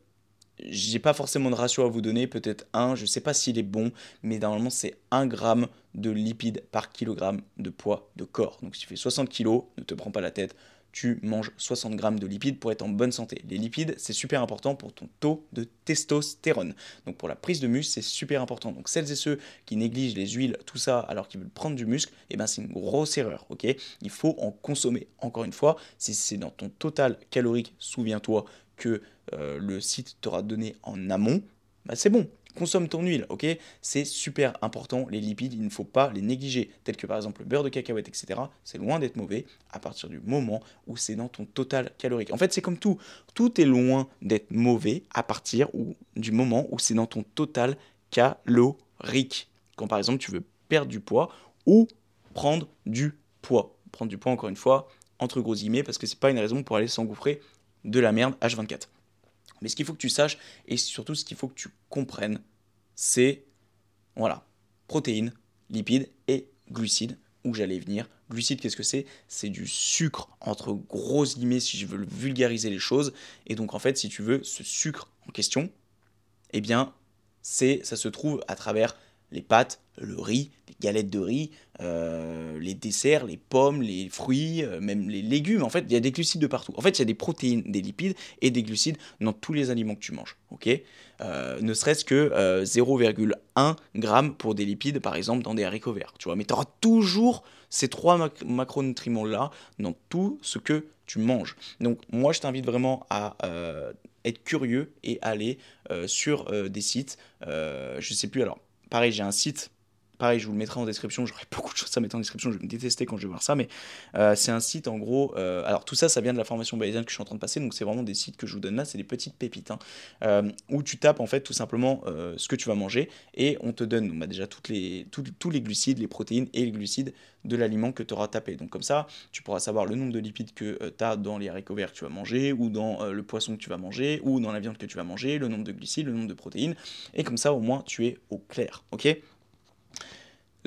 Speaker 1: j'ai pas forcément de ratio à vous donner, peut-être 1, je sais pas s'il est bon, mais normalement c'est 1 gramme de lipides par kilogramme de poids de corps. Donc si tu fais 60 kg, ne te prends pas la tête, tu manges 60 grammes de lipides pour être en bonne santé. Les lipides, c'est super important pour ton taux de testostérone. Donc pour la prise de muscle, c'est super important. Donc celles et ceux qui négligent les huiles, tout ça, alors qu'ils veulent prendre du muscle, eh ben c'est une grosse erreur, ok? Il faut en consommer. Encore une fois, si c'est dans ton total calorique, souviens-toi que euh, le site t'aura donné en amont, bah c'est bon consomme ton huile, ok? C'est super important, les lipides, il ne faut pas les négliger, tels que par exemple le beurre de cacahuète, etc. C'est loin d'être mauvais à partir du moment où c'est dans ton total calorique. En fait, c'est comme tout, tout est loin d'être mauvais à partir du moment où c'est dans ton total calorique. Quand par exemple tu veux perdre du poids ou prendre du poids. Prendre du poids, encore une fois, entre gros guillemets, parce que c'est pas une raison pour aller s'engouffrer de la merde H24. Mais ce qu'il faut que tu saches, et surtout ce qu'il faut que tu comprennes, c'est, voilà, protéines, lipides et glucides, où j'allais venir. Glucides, qu'est-ce que c'est? C'est du sucre, entre grosses guillemets, si je veux vulgariser les choses. Et donc, en fait, si tu veux, ce sucre en question, eh bien, c'est, ça se trouve à travers les pâtes, le riz, les galettes de riz, euh, les desserts, les pommes, les fruits, euh, même les légumes. En fait, il y a des glucides de partout. En fait, il y a des protéines, des lipides et des glucides dans tous les aliments que tu manges. Euh, Ne serait-ce que 0,1 g pour des lipides, par exemple, dans des haricots verts. Tu vois Mais tu auras toujours ces trois macronutriments-là dans tout ce que tu manges. Donc, moi, je t'invite vraiment à être curieux et aller sur des sites. je sais plus, alors pareil, j'ai un site. Pareil, je vous le mettrai en description. J'aurai beaucoup de choses à mettre en description. Je vais me détester quand je vais voir ça. Mais euh, c'est un site, en gros. Euh, alors, tout ça, ça vient de la formation bayésienne que je suis en train de passer. Donc, c'est vraiment des sites que je vous donne là. C'est des petites pépites. Hein, euh, où tu tapes, en fait, tout simplement ce que tu vas manger. Et on te donne bah, déjà toutes les, tous les glucides, les protéines et les glucides de l'aliment que tu auras tapé. Donc, comme ça, tu pourras savoir le nombre de lipides que tu as dans les haricots verts que tu vas manger, ou dans le poisson que tu vas manger, ou dans la viande que tu vas manger, le nombre de glucides, le nombre de protéines. Et comme ça, au moins, tu es au clair. Ok?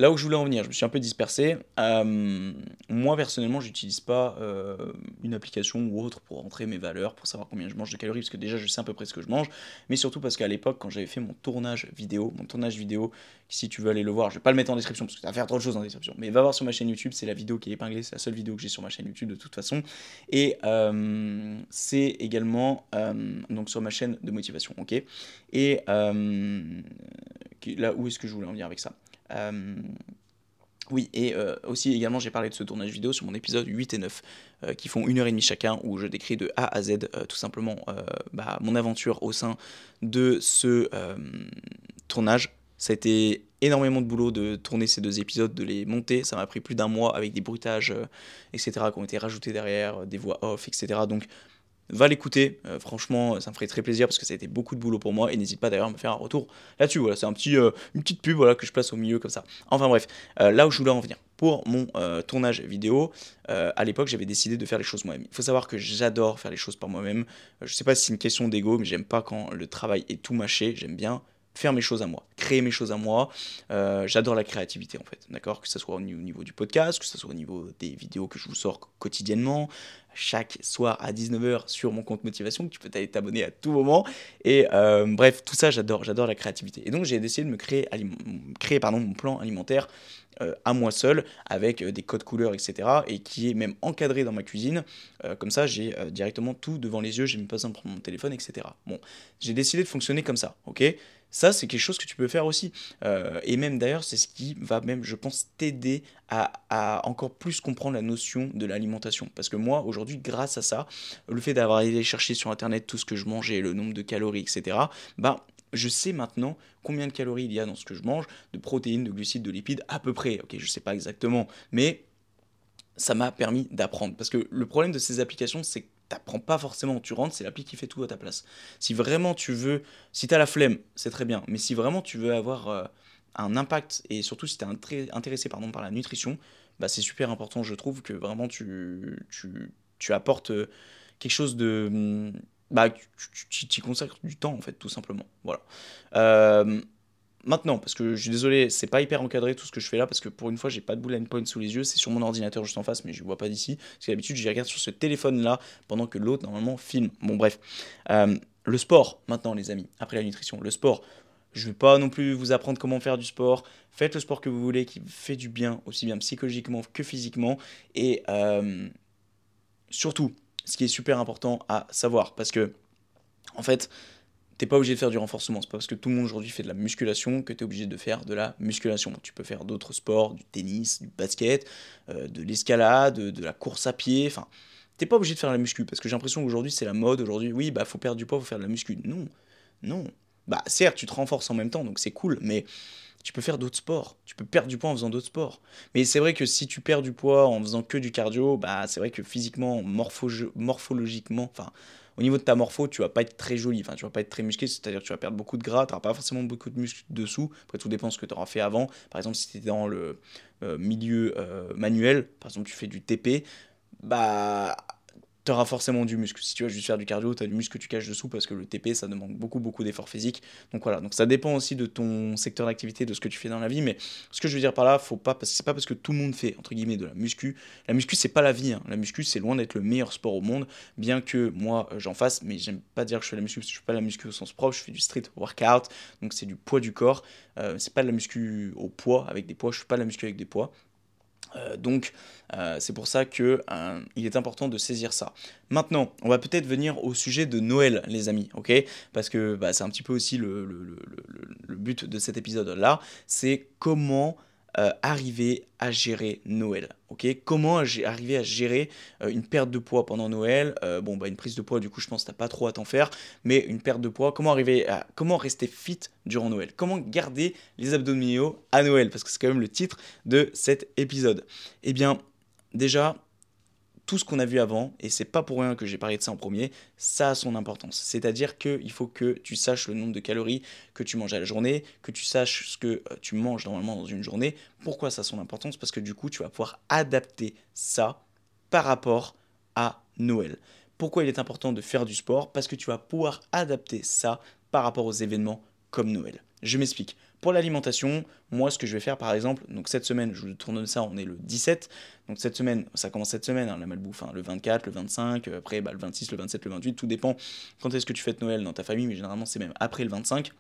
Speaker 1: Là où je voulais en venir, je me suis un peu dispersé. Euh, moi, personnellement, j'utilise pas euh, une application ou autre pour rentrer mes valeurs, pour savoir combien je mange de calories, parce que déjà, je sais à peu près ce que je mange. Mais surtout parce qu'à l'époque, quand j'avais fait mon tournage vidéo, mon tournage vidéo, si tu veux aller le voir, je vais pas le mettre en description, parce que ça va faire trop de choses en description. Mais va voir sur ma chaîne YouTube, c'est la vidéo qui est épinglée, c'est la seule vidéo que j'ai sur ma chaîne YouTube de toute façon. Et euh, c'est également donc sur ma chaîne de motivation, ok? Et là, où est-ce que je voulais en venir avec ça? Oui, et euh, aussi également j'ai parlé de ce tournage vidéo sur mon épisode 8 et 9, euh, qui font une heure et demie chacun, où je décris de A à Z tout simplement bah, mon aventure au sein de ce tournage. Ça a été énormément de boulot de tourner ces deux épisodes, de les monter. Ça m'a pris plus d'un mois avec des bruitages, etc., qui ont été rajoutés derrière, des voix off, etc. Donc va l'écouter. Euh, franchement, ça me ferait très plaisir parce que ça a été beaucoup de boulot pour moi. Et n'hésite pas d'ailleurs à me faire un retour là-dessus. Voilà, c'est un petit, euh, une petite pub voilà, que je place au milieu comme ça. Enfin bref, euh, là où je voulais en venir. Pour mon tournage vidéo, à l'époque, j'avais décidé de faire les choses moi-même. Il faut savoir que j'adore faire les choses par moi-même. je sais pas si c'est une question d'ego, mais j'aime pas quand le travail est tout mâché. J'aime bien faire mes choses à moi, créer mes choses à moi. J'adore la créativité en fait, d'accord? Que ce soit au niveau du podcast, que ce soit au niveau des vidéos que je vous sors quotidiennement, chaque soir à 19h sur mon compte motivation, que tu peux t'abonner à tout moment. Et euh, bref, tout ça, j'adore, j'adore la créativité. Et donc j'ai décidé de me créer, créer pardon, mon plan alimentaire euh, à moi seul, avec euh, des codes couleurs, etc. Et qui est même encadré dans ma cuisine. comme ça, j'ai directement tout devant les yeux, j'ai même pas besoin de prendre mon téléphone, etc. Bon, j'ai décidé de fonctionner comme ça, ok? Ça, c'est quelque chose que tu peux faire aussi. Euh, et même d'ailleurs, c'est ce qui va même, je pense, t'aider à, encore plus comprendre la notion de l'alimentation. Parce que moi, aujourd'hui, grâce à ça, le fait d'avoir été chercher sur Internet tout ce que je mangeais, le nombre de calories, etc., bah, je sais maintenant combien de calories il y a dans ce que je mange, de protéines, de glucides, de lipides, à peu près. Ok, je sais pas exactement, mais ça m'a permis d'apprendre. Parce que le problème de ces applications, c'est que t'apprends pas forcément, tu rentres, c'est l'appli qui fait tout à ta place. Si vraiment tu veux, si tu as la flemme, c'est très bien, mais si vraiment tu veux avoir euh, un impact, et surtout si tu es intéressé pardon, par la nutrition, bah, c'est super important, je trouve, que vraiment tu, tu, tu apportes euh, quelque chose de... Mm, bah, tu, tu, consacres du temps, en fait, tout simplement. Voilà. Euh, maintenant, parce que je suis désolé, c'est pas hyper encadré tout ce que je fais là, parce que pour une fois, j'ai pas de bullet point sous les yeux, c'est sur mon ordinateur juste en face, mais je vois pas d'ici. Parce que d'habitude, je regarde sur ce téléphone là, pendant que l'autre, normalement, filme. Bon, bref. Euh, le sport, maintenant, les amis, après la nutrition, le sport. Je vais pas non plus vous apprendre comment faire du sport. Faites le sport que vous voulez, qui fait du bien, aussi bien psychologiquement que physiquement. Et euh, surtout, ce qui est super important à savoir, parce que, en fait, t'es pas obligé de faire du renforcement. C'est pas parce que tout le monde aujourd'hui fait de la musculation que tu es obligé de faire de la musculation. Tu peux faire d'autres sports, du tennis, du basket, euh, de l'escalade, de, la course à pied. Enfin, t'es pas obligé de faire la muscu parce que j'ai l'impression qu'aujourd'hui c'est la mode. Aujourd'hui, oui, bah faut perdre du poids, faut faire de la muscu. Non, non. Bah certes, tu te renforces en même temps, donc c'est cool, mais tu peux faire d'autres sports. Tu peux perdre du poids en faisant d'autres sports. Mais c'est vrai que si tu perds du poids en faisant que du cardio, bah c'est vrai que physiquement, morphologiquement, enfin, au niveau de ta morpho, tu vas pas être très joli, enfin, tu vas pas être très musclé, c'est-à-dire que tu vas perdre beaucoup de gras, tu n'auras pas forcément beaucoup de muscles dessous. Après, tout dépend de ce que tu auras fait avant. Par exemple, si tu es dans le euh, milieu euh, manuel, par exemple, tu fais du TP, bah tu auras forcément du muscle. Si tu vas juste faire du cardio, tu as du muscle que tu caches dessous parce que le TP, ça demande beaucoup, beaucoup d'efforts physiques. Donc voilà, donc ça dépend aussi de ton secteur d'activité, de ce que tu fais dans la vie. Mais ce que je veux dire par là, faut pas, c'est pas parce que tout le monde fait, entre guillemets, de la muscu. La muscu, c'est pas la vie. Hein. La muscu, c'est loin d'être le meilleur sport au monde, bien que moi, euh, j'en fasse, mais j'aime pas dire que je fais la muscu parce que je fais pas la muscu au sens propre, je fais du street workout, donc c'est du poids du corps. Euh, c'est pas de la muscu au poids, avec des poids, je fais pas de la muscu avec des poids. Euh, donc euh, c'est pour ça que euh, il est important de saisir ça. Maintenant, on va peut-être venir au sujet de Noël, les amis, ok? Parce que bah, c'est un petit peu aussi le, le but de cet épisode-là, c'est comment euh, arriver à gérer Noël. Ok? Comment arriver à gérer euh, une perte de poids pendant Noël? Euh, Bon, bah, une prise de poids, du coup, je pense t'as pas trop à t'en faire, mais une perte de poids, comment arriver à. Comment rester fit durant Noël? Comment garder les abdominaux à Noël? Parce que c'est quand même le titre de cet épisode. Eh bien, déjà, tout ce qu'on a vu avant, et c'est pas pour rien que j'ai parlé de ça en premier, ça a son importance. C'est-à-dire qu'il faut que tu saches le nombre de calories que tu manges à la journée, que tu saches ce que euh, tu manges normalement dans une journée. Pourquoi ça a son importance? Parce que du coup, tu vas pouvoir adapter ça par rapport à Noël. Pourquoi il est important de faire du sport? Parce que tu vas pouvoir adapter ça par rapport aux événements comme Noël. Je m'explique. Pour l'alimentation, moi, ce que je vais faire, par exemple, donc cette semaine, je vous tourne ça, on est le 17. Donc cette semaine, ça commence cette semaine, hein, la malbouffe, hein, le 24, le 25, euh, après bah, le 26, le 27, le 28, tout dépend quand est-ce que tu fêtes Noël dans ta famille, mais généralement c'est même après le 25.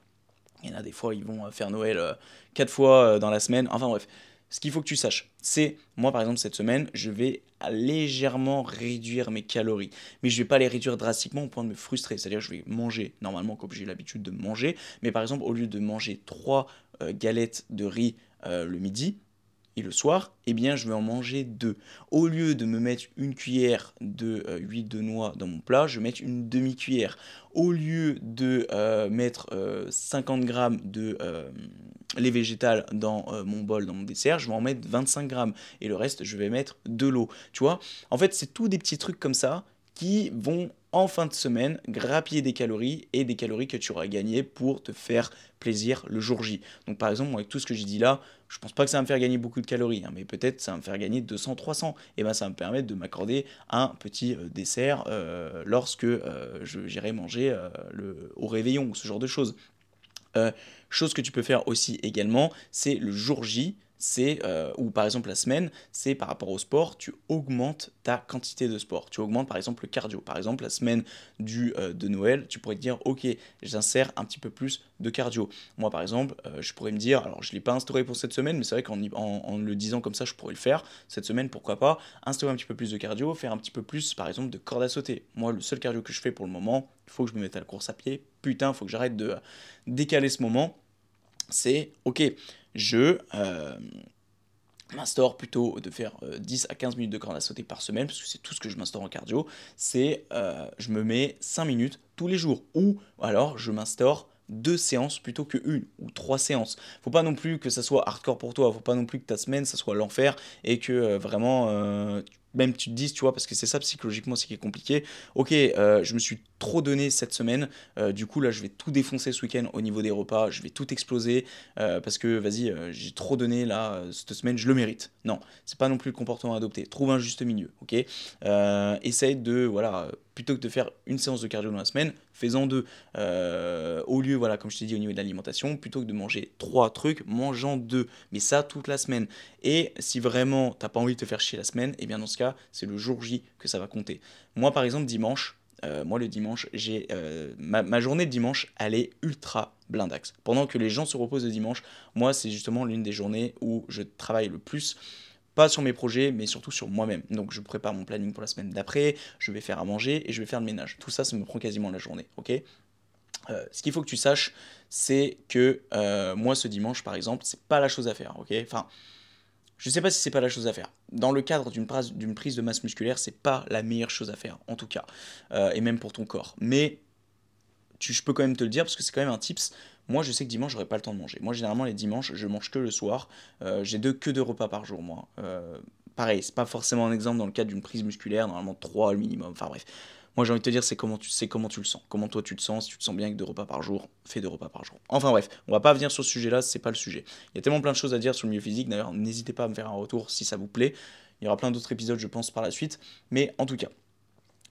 Speaker 1: Il y en a des fois, ils vont euh, faire Noël euh, quatre fois dans la semaine. Enfin bref, ce qu'il faut que tu saches, c'est, moi par exemple cette semaine, je vais légèrement réduire mes calories. Mais je vais pas les réduire drastiquement au point de me frustrer. C'est-à-dire je vais manger normalement comme j'ai l'habitude de manger. Mais par exemple, au lieu de manger 3 euh, galettes de riz euh, le midi, et le soir, eh bien, je vais en manger deux. Au lieu de me mettre une cuillère de euh, huile de noix dans mon plat, je vais mettre une demi-cuillère. Au lieu de mettre 50 grammes de lait végétal dans mon bol, dans mon dessert, je vais en mettre 25 grammes. Et le reste, je vais mettre de l'eau. Tu vois? En fait, c'est tous des petits trucs comme ça qui vont en fin de semaine grappiller des calories et des calories que tu auras gagnées pour te faire plaisir le jour J. Donc par exemple, avec tout ce que j'ai dit là, je pense pas que ça va me faire gagner beaucoup de calories, hein, mais peut-être ça va me faire gagner 200-300. Et ben ça va me permettre de m'accorder un petit euh, dessert euh, lorsque euh, j'irai manger au réveillon ou ce genre de choses. chose que tu peux faire aussi également, c'est le jour J c'est, euh, ou par exemple la semaine, c'est par rapport au sport, tu augmentes ta quantité de sport. Tu augmentes par exemple le cardio. Par exemple, la semaine du, euh, de Noël, tu pourrais te dire, ok, j'insère un petit peu plus de cardio. Moi par exemple, euh, je pourrais me dire, alors je ne l'ai pas instauré pour cette semaine, mais c'est vrai qu'en en, le disant comme ça, je pourrais le faire. Cette semaine, pourquoi pas, instaurer un petit peu plus de cardio, faire un petit peu plus par exemple de corde à sauter. Moi, le seul cardio que je fais pour le moment, il faut que je me mette à la course à pied. Putain, il faut que j'arrête de décaler ce moment. C'est, ok, je euh, m'instaure plutôt de faire 10 euh, à 15 minutes de corde à sauter par semaine, parce que c'est tout ce que je m'instaure en cardio, c'est euh, je me mets 5 minutes tous les jours, ou alors je m'instaure deux séances plutôt que une ou trois séances. Faut pas non plus que ça soit hardcore pour toi, faut pas non plus que ta semaine ça soit l'enfer et que vraiment même tu te dises, tu vois, parce que c'est ça psychologiquement, c'est qui est compliqué. Ok, euh, je me suis trop donné cette semaine, euh, du coup là je vais tout défoncer ce week-end au niveau des repas, je vais tout exploser euh, parce que vas-y, j'ai trop donné là cette semaine, je le mérite. Non, c'est pas non plus le comportement adopté. Trouve un juste milieu, ok? Essaye de, voilà, plutôt que de faire une séance de cardio dans la semaine, fais-en deux. au lieu, voilà, comme je t'ai dit au niveau de l'alimentation, plutôt que de manger trois trucs, mange-en deux. Mais ça toute la semaine. Et si vraiment t'as pas envie de te faire chier la semaine, et eh bien dans ce c'est le jour J que ça va compter. Moi par exemple, dimanche, euh, moi le dimanche, j'ai euh, ma, journée de dimanche, elle est ultra blindax. Pendant que les gens se reposent le dimanche, moi c'est justement l'une des journées où je travaille le plus. Pas sur mes projets, mais surtout sur moi-même. Donc je prépare mon planning pour la semaine d'après, je vais faire à manger et je vais faire le ménage. Tout ça, ça me prend quasiment la journée, ok? Euh, ce qu'il faut que tu saches, c'est que moi ce dimanche par exemple, c'est pas la chose à faire, ok? Enfin, je ne sais pas si c'est pas la chose à faire. Dans le cadre d'une prise de masse musculaire, c'est pas la meilleure chose à faire, en tout cas, euh, et même pour ton corps. Mais tu, je peux quand même te le dire parce que c'est quand même un tips. Moi, je sais que dimanche, j'aurai pas le temps de manger. Moi, généralement, les dimanches, je mange que le soir. Euh, j'ai deux, que deux repas par jour, moi. Euh, pareil, c'est pas forcément un exemple dans le cadre d'une prise musculaire, normalement trois au minimum. Enfin bref. Moi, j'ai envie de te dire, c'est comment tu comment tu le sens. Comment toi tu te sens. Si tu te sens bien avec deux repas par jour, fais deux repas par jour. Enfin bref, on va pas venir sur ce sujet-là, c'est pas le sujet. Il y a tellement plein de choses à dire sur le milieu physique. D'ailleurs, n'hésitez pas à me faire un retour si ça vous plaît. Il y aura plein d'autres épisodes, je pense, par la suite. Mais en tout cas,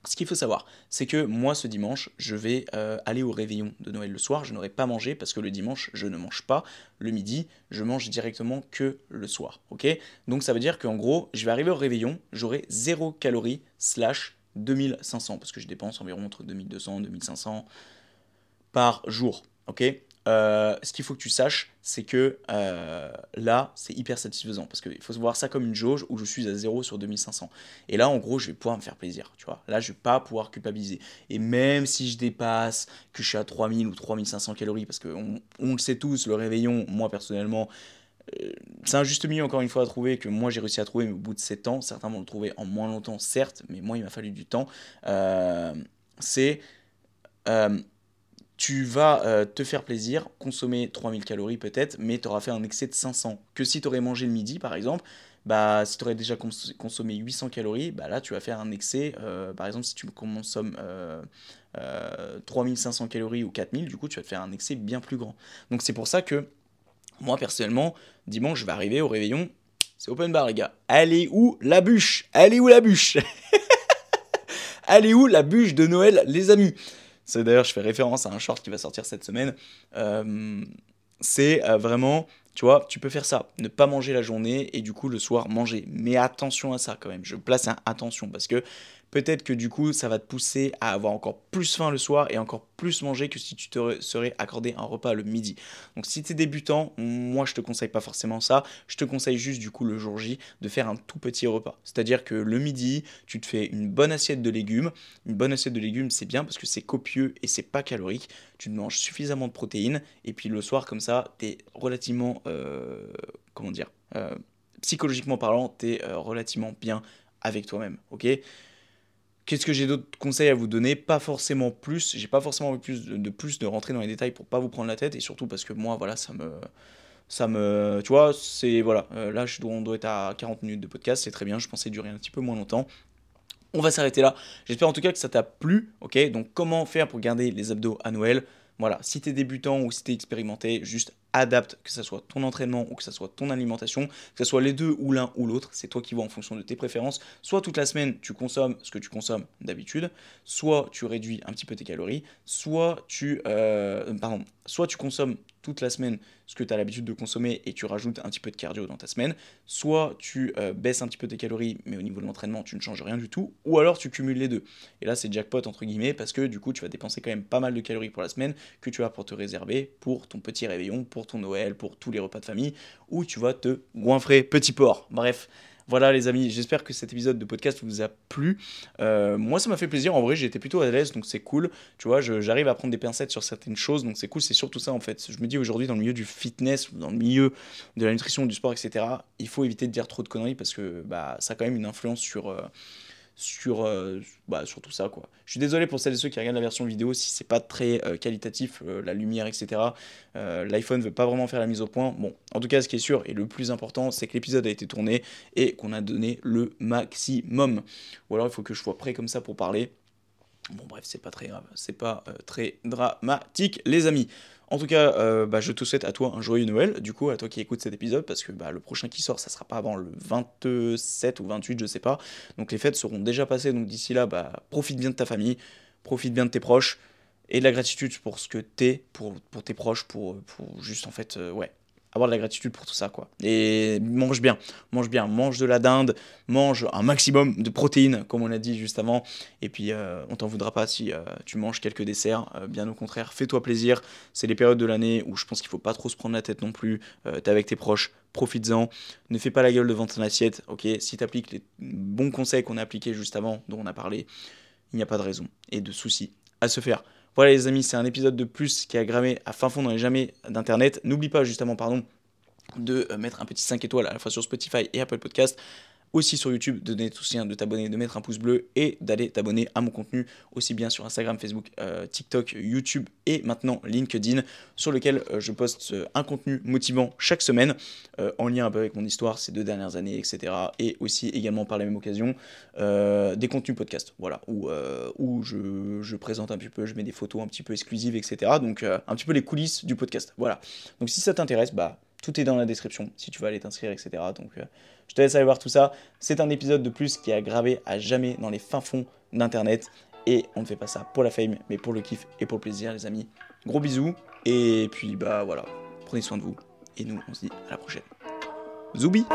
Speaker 1: ce qu'il faut savoir, c'est que moi, ce dimanche, je vais euh, aller au réveillon de Noël le soir. Je n'aurai pas mangé parce que le dimanche, je ne mange pas. Le midi, je mange directement que le soir. Ok? Donc ça veut dire qu'en gros, je vais arriver au réveillon, j'aurai zéro calorie slash 2500, parce que je dépense environ entre 2200 et 2500 par jour. Ok? Euh, ce qu'il faut que tu saches, c'est que euh, là, c'est hyper satisfaisant parce qu'il faut voir ça comme une jauge où je suis à 0 sur 2500. Et là, en gros, je vais pouvoir me faire plaisir, tu vois. Là, je vais pas pouvoir culpabiliser. Et même si je dépasse, que je suis à 3000 ou 3500 calories, parce qu'on on le sait tous, le réveillon, moi personnellement, c'est un juste milieu encore une fois à trouver que moi j'ai réussi à trouver au bout de 7 ans, certains vont le trouver en moins longtemps certes, mais moi il m'a fallu du temps, euh, c'est euh, tu vas te faire plaisir, consommer 3000 calories peut-être, mais tu auras fait un excès de 500. Que si tu aurais mangé le midi par exemple, bah, si tu aurais déjà consommé 800 calories, bah, là tu vas faire un excès, par exemple si tu consommes 3500 calories ou 4000, du coup tu vas te faire un excès bien plus grand. Donc c'est pour ça que moi, personnellement, dimanche, je vais arriver au réveillon. C'est open bar, les gars. Allez où la bûche? Allez où la bûche? Allez où la bûche de Noël, les amis? C'est d'ailleurs, je fais référence à un short qui va sortir cette semaine. Euh, c'est euh, vraiment, tu vois, tu peux faire ça, ne pas manger la journée et du coup le soir manger. Mais attention à ça quand même. Je place un attention parce que peut-être que du coup, ça va te pousser à avoir encore plus faim le soir et encore plus manger que si tu te serais accordé un repas le midi. Donc si tu es débutant, moi je te conseille pas forcément ça, je te conseille juste du coup le jour J de faire un tout petit repas. C'est-à-dire que le midi, tu te fais une bonne assiette de légumes. Une bonne assiette de légumes, c'est bien parce que c'est copieux et c'est pas calorique. Tu manges suffisamment de protéines et puis le soir comme ça, tu es relativement euh, comment dire euh, psychologiquement parlant, tu es euh, relativement bien avec toi-même, ok? Qu'est-ce que j'ai d'autres conseils à vous donner? Pas forcément plus. J'ai pas forcément envie de, plus de rentrer dans les détails pour pas vous prendre la tête et surtout parce que moi, voilà, ça me, ça me, tu vois, c'est voilà. Euh, là, on doit être à 40 minutes de podcast, c'est très bien. Je pensais durer un petit peu moins longtemps. On va s'arrêter là. J'espère en tout cas que ça t'a plu. Ok, donc comment faire pour garder les abdos à Noël? Voilà, si t'es débutant ou si t'es expérimenté, juste adapte, que ce soit ton entraînement ou que ce soit ton alimentation, que ce soit les deux ou l'un ou l'autre, c'est toi qui vois en fonction de tes préférences. Soit toute la semaine, tu consommes ce que tu consommes d'habitude, soit tu réduis un petit peu tes calories, soit tu, euh, pardon, soit tu consommes toute la semaine ce que tu as l'habitude de consommer et tu rajoutes un petit peu de cardio dans ta semaine, soit tu euh, baisses un petit peu tes calories, mais au niveau de l'entraînement, tu ne changes rien du tout, ou alors tu cumules les deux. Et là, c'est jackpot entre guillemets, parce que du coup, tu vas dépenser quand même pas mal de calories pour la semaine que tu vas pour te réserver pour ton petit réveillon, pour ton Noël, pour tous les repas de famille, où tu vas te goinfrer petit porc. Bref, voilà les amis, j'espère que cet épisode de podcast vous a plu. Euh, moi ça m'a fait plaisir, en vrai j'étais plutôt à l'aise, donc c'est cool. Tu vois, j'arrive à prendre des pincettes sur certaines choses, donc c'est cool, c'est surtout ça en fait. Je me dis aujourd'hui dans le milieu du fitness, dans le milieu de la nutrition, du sport, etc., il faut éviter de dire trop de conneries parce que bah, ça a quand même une influence sur... Euh, sur, euh, bah, tout ça quoi. Je suis désolé pour celles et ceux qui regardent la version vidéo si c'est pas très euh, qualitatif, euh, la lumière, etc. L'iPhone veut pas vraiment faire la mise au point. Bon, en tout cas, ce qui est sûr et le plus important, c'est que l'épisode a été tourné et qu'on a donné le maximum. Ou alors il faut que je sois prêt comme ça pour parler. Bon bref, c'est pas très grave, c'est pas très dramatique les amis. En tout cas, euh, bah, je te souhaite à toi un joyeux Noël, du coup, à toi qui écoutes cet épisode, parce que bah, le prochain qui sort, ça sera pas avant le 27 ou 28, je sais pas. Donc les fêtes seront déjà passées, donc d'ici là, bah, profite bien de ta famille, profite bien de tes proches, et de la gratitude pour ce que t'es, pour, tes proches, pour, pour juste en fait, euh, ouais, avoir de la gratitude pour tout ça, quoi. Et mange bien, mange bien, mange de la dinde, mange un maximum de protéines, comme on a dit juste avant. Et puis, euh, on t'en voudra pas si euh, tu manges quelques desserts. Euh, bien au contraire, fais-toi plaisir. C'est les périodes de l'année où je pense qu'il faut pas trop se prendre la tête non plus. T'es avec tes proches, profites-en. Ne fais pas la gueule devant ton assiette, ok? Si t'appliques les bons conseils qu'on a appliqués juste avant, dont on a parlé, il n'y a pas de raison et de souci à se faire. Voilà les amis, c'est un épisode de plus qui a grammé à fin fond dans les jamais d'internet. N'oublie pas justement, pardon, de euh, mettre un petit 5 étoiles à la fois sur Spotify et Apple Podcast aussi sur YouTube, de donner tout soutien, de t'abonner, de mettre un pouce bleu et d'aller t'abonner à mon contenu aussi bien sur Instagram, Facebook, euh, TikTok, YouTube et maintenant LinkedIn sur lequel euh, je poste euh, un contenu motivant chaque semaine en lien un peu avec mon histoire ces deux dernières années, etc. Et aussi également par la même occasion des contenus podcast, voilà, où, où je, je, présente un petit peu, je mets des photos un petit peu exclusives, etc. Donc un petit peu les coulisses du podcast, voilà. Donc si ça t'intéresse, bah tout est dans la description si tu veux aller t'inscrire, etc. Donc euh, je te laisse aller voir tout ça. C'est un épisode de plus qui a gravé à jamais dans les fins fonds d'Internet. Et on ne fait pas ça pour la fame, mais pour le kiff et pour le plaisir, les amis. Gros bisous. Et puis, bah voilà, prenez soin de vous. Et nous, on se dit à la prochaine. Zoubi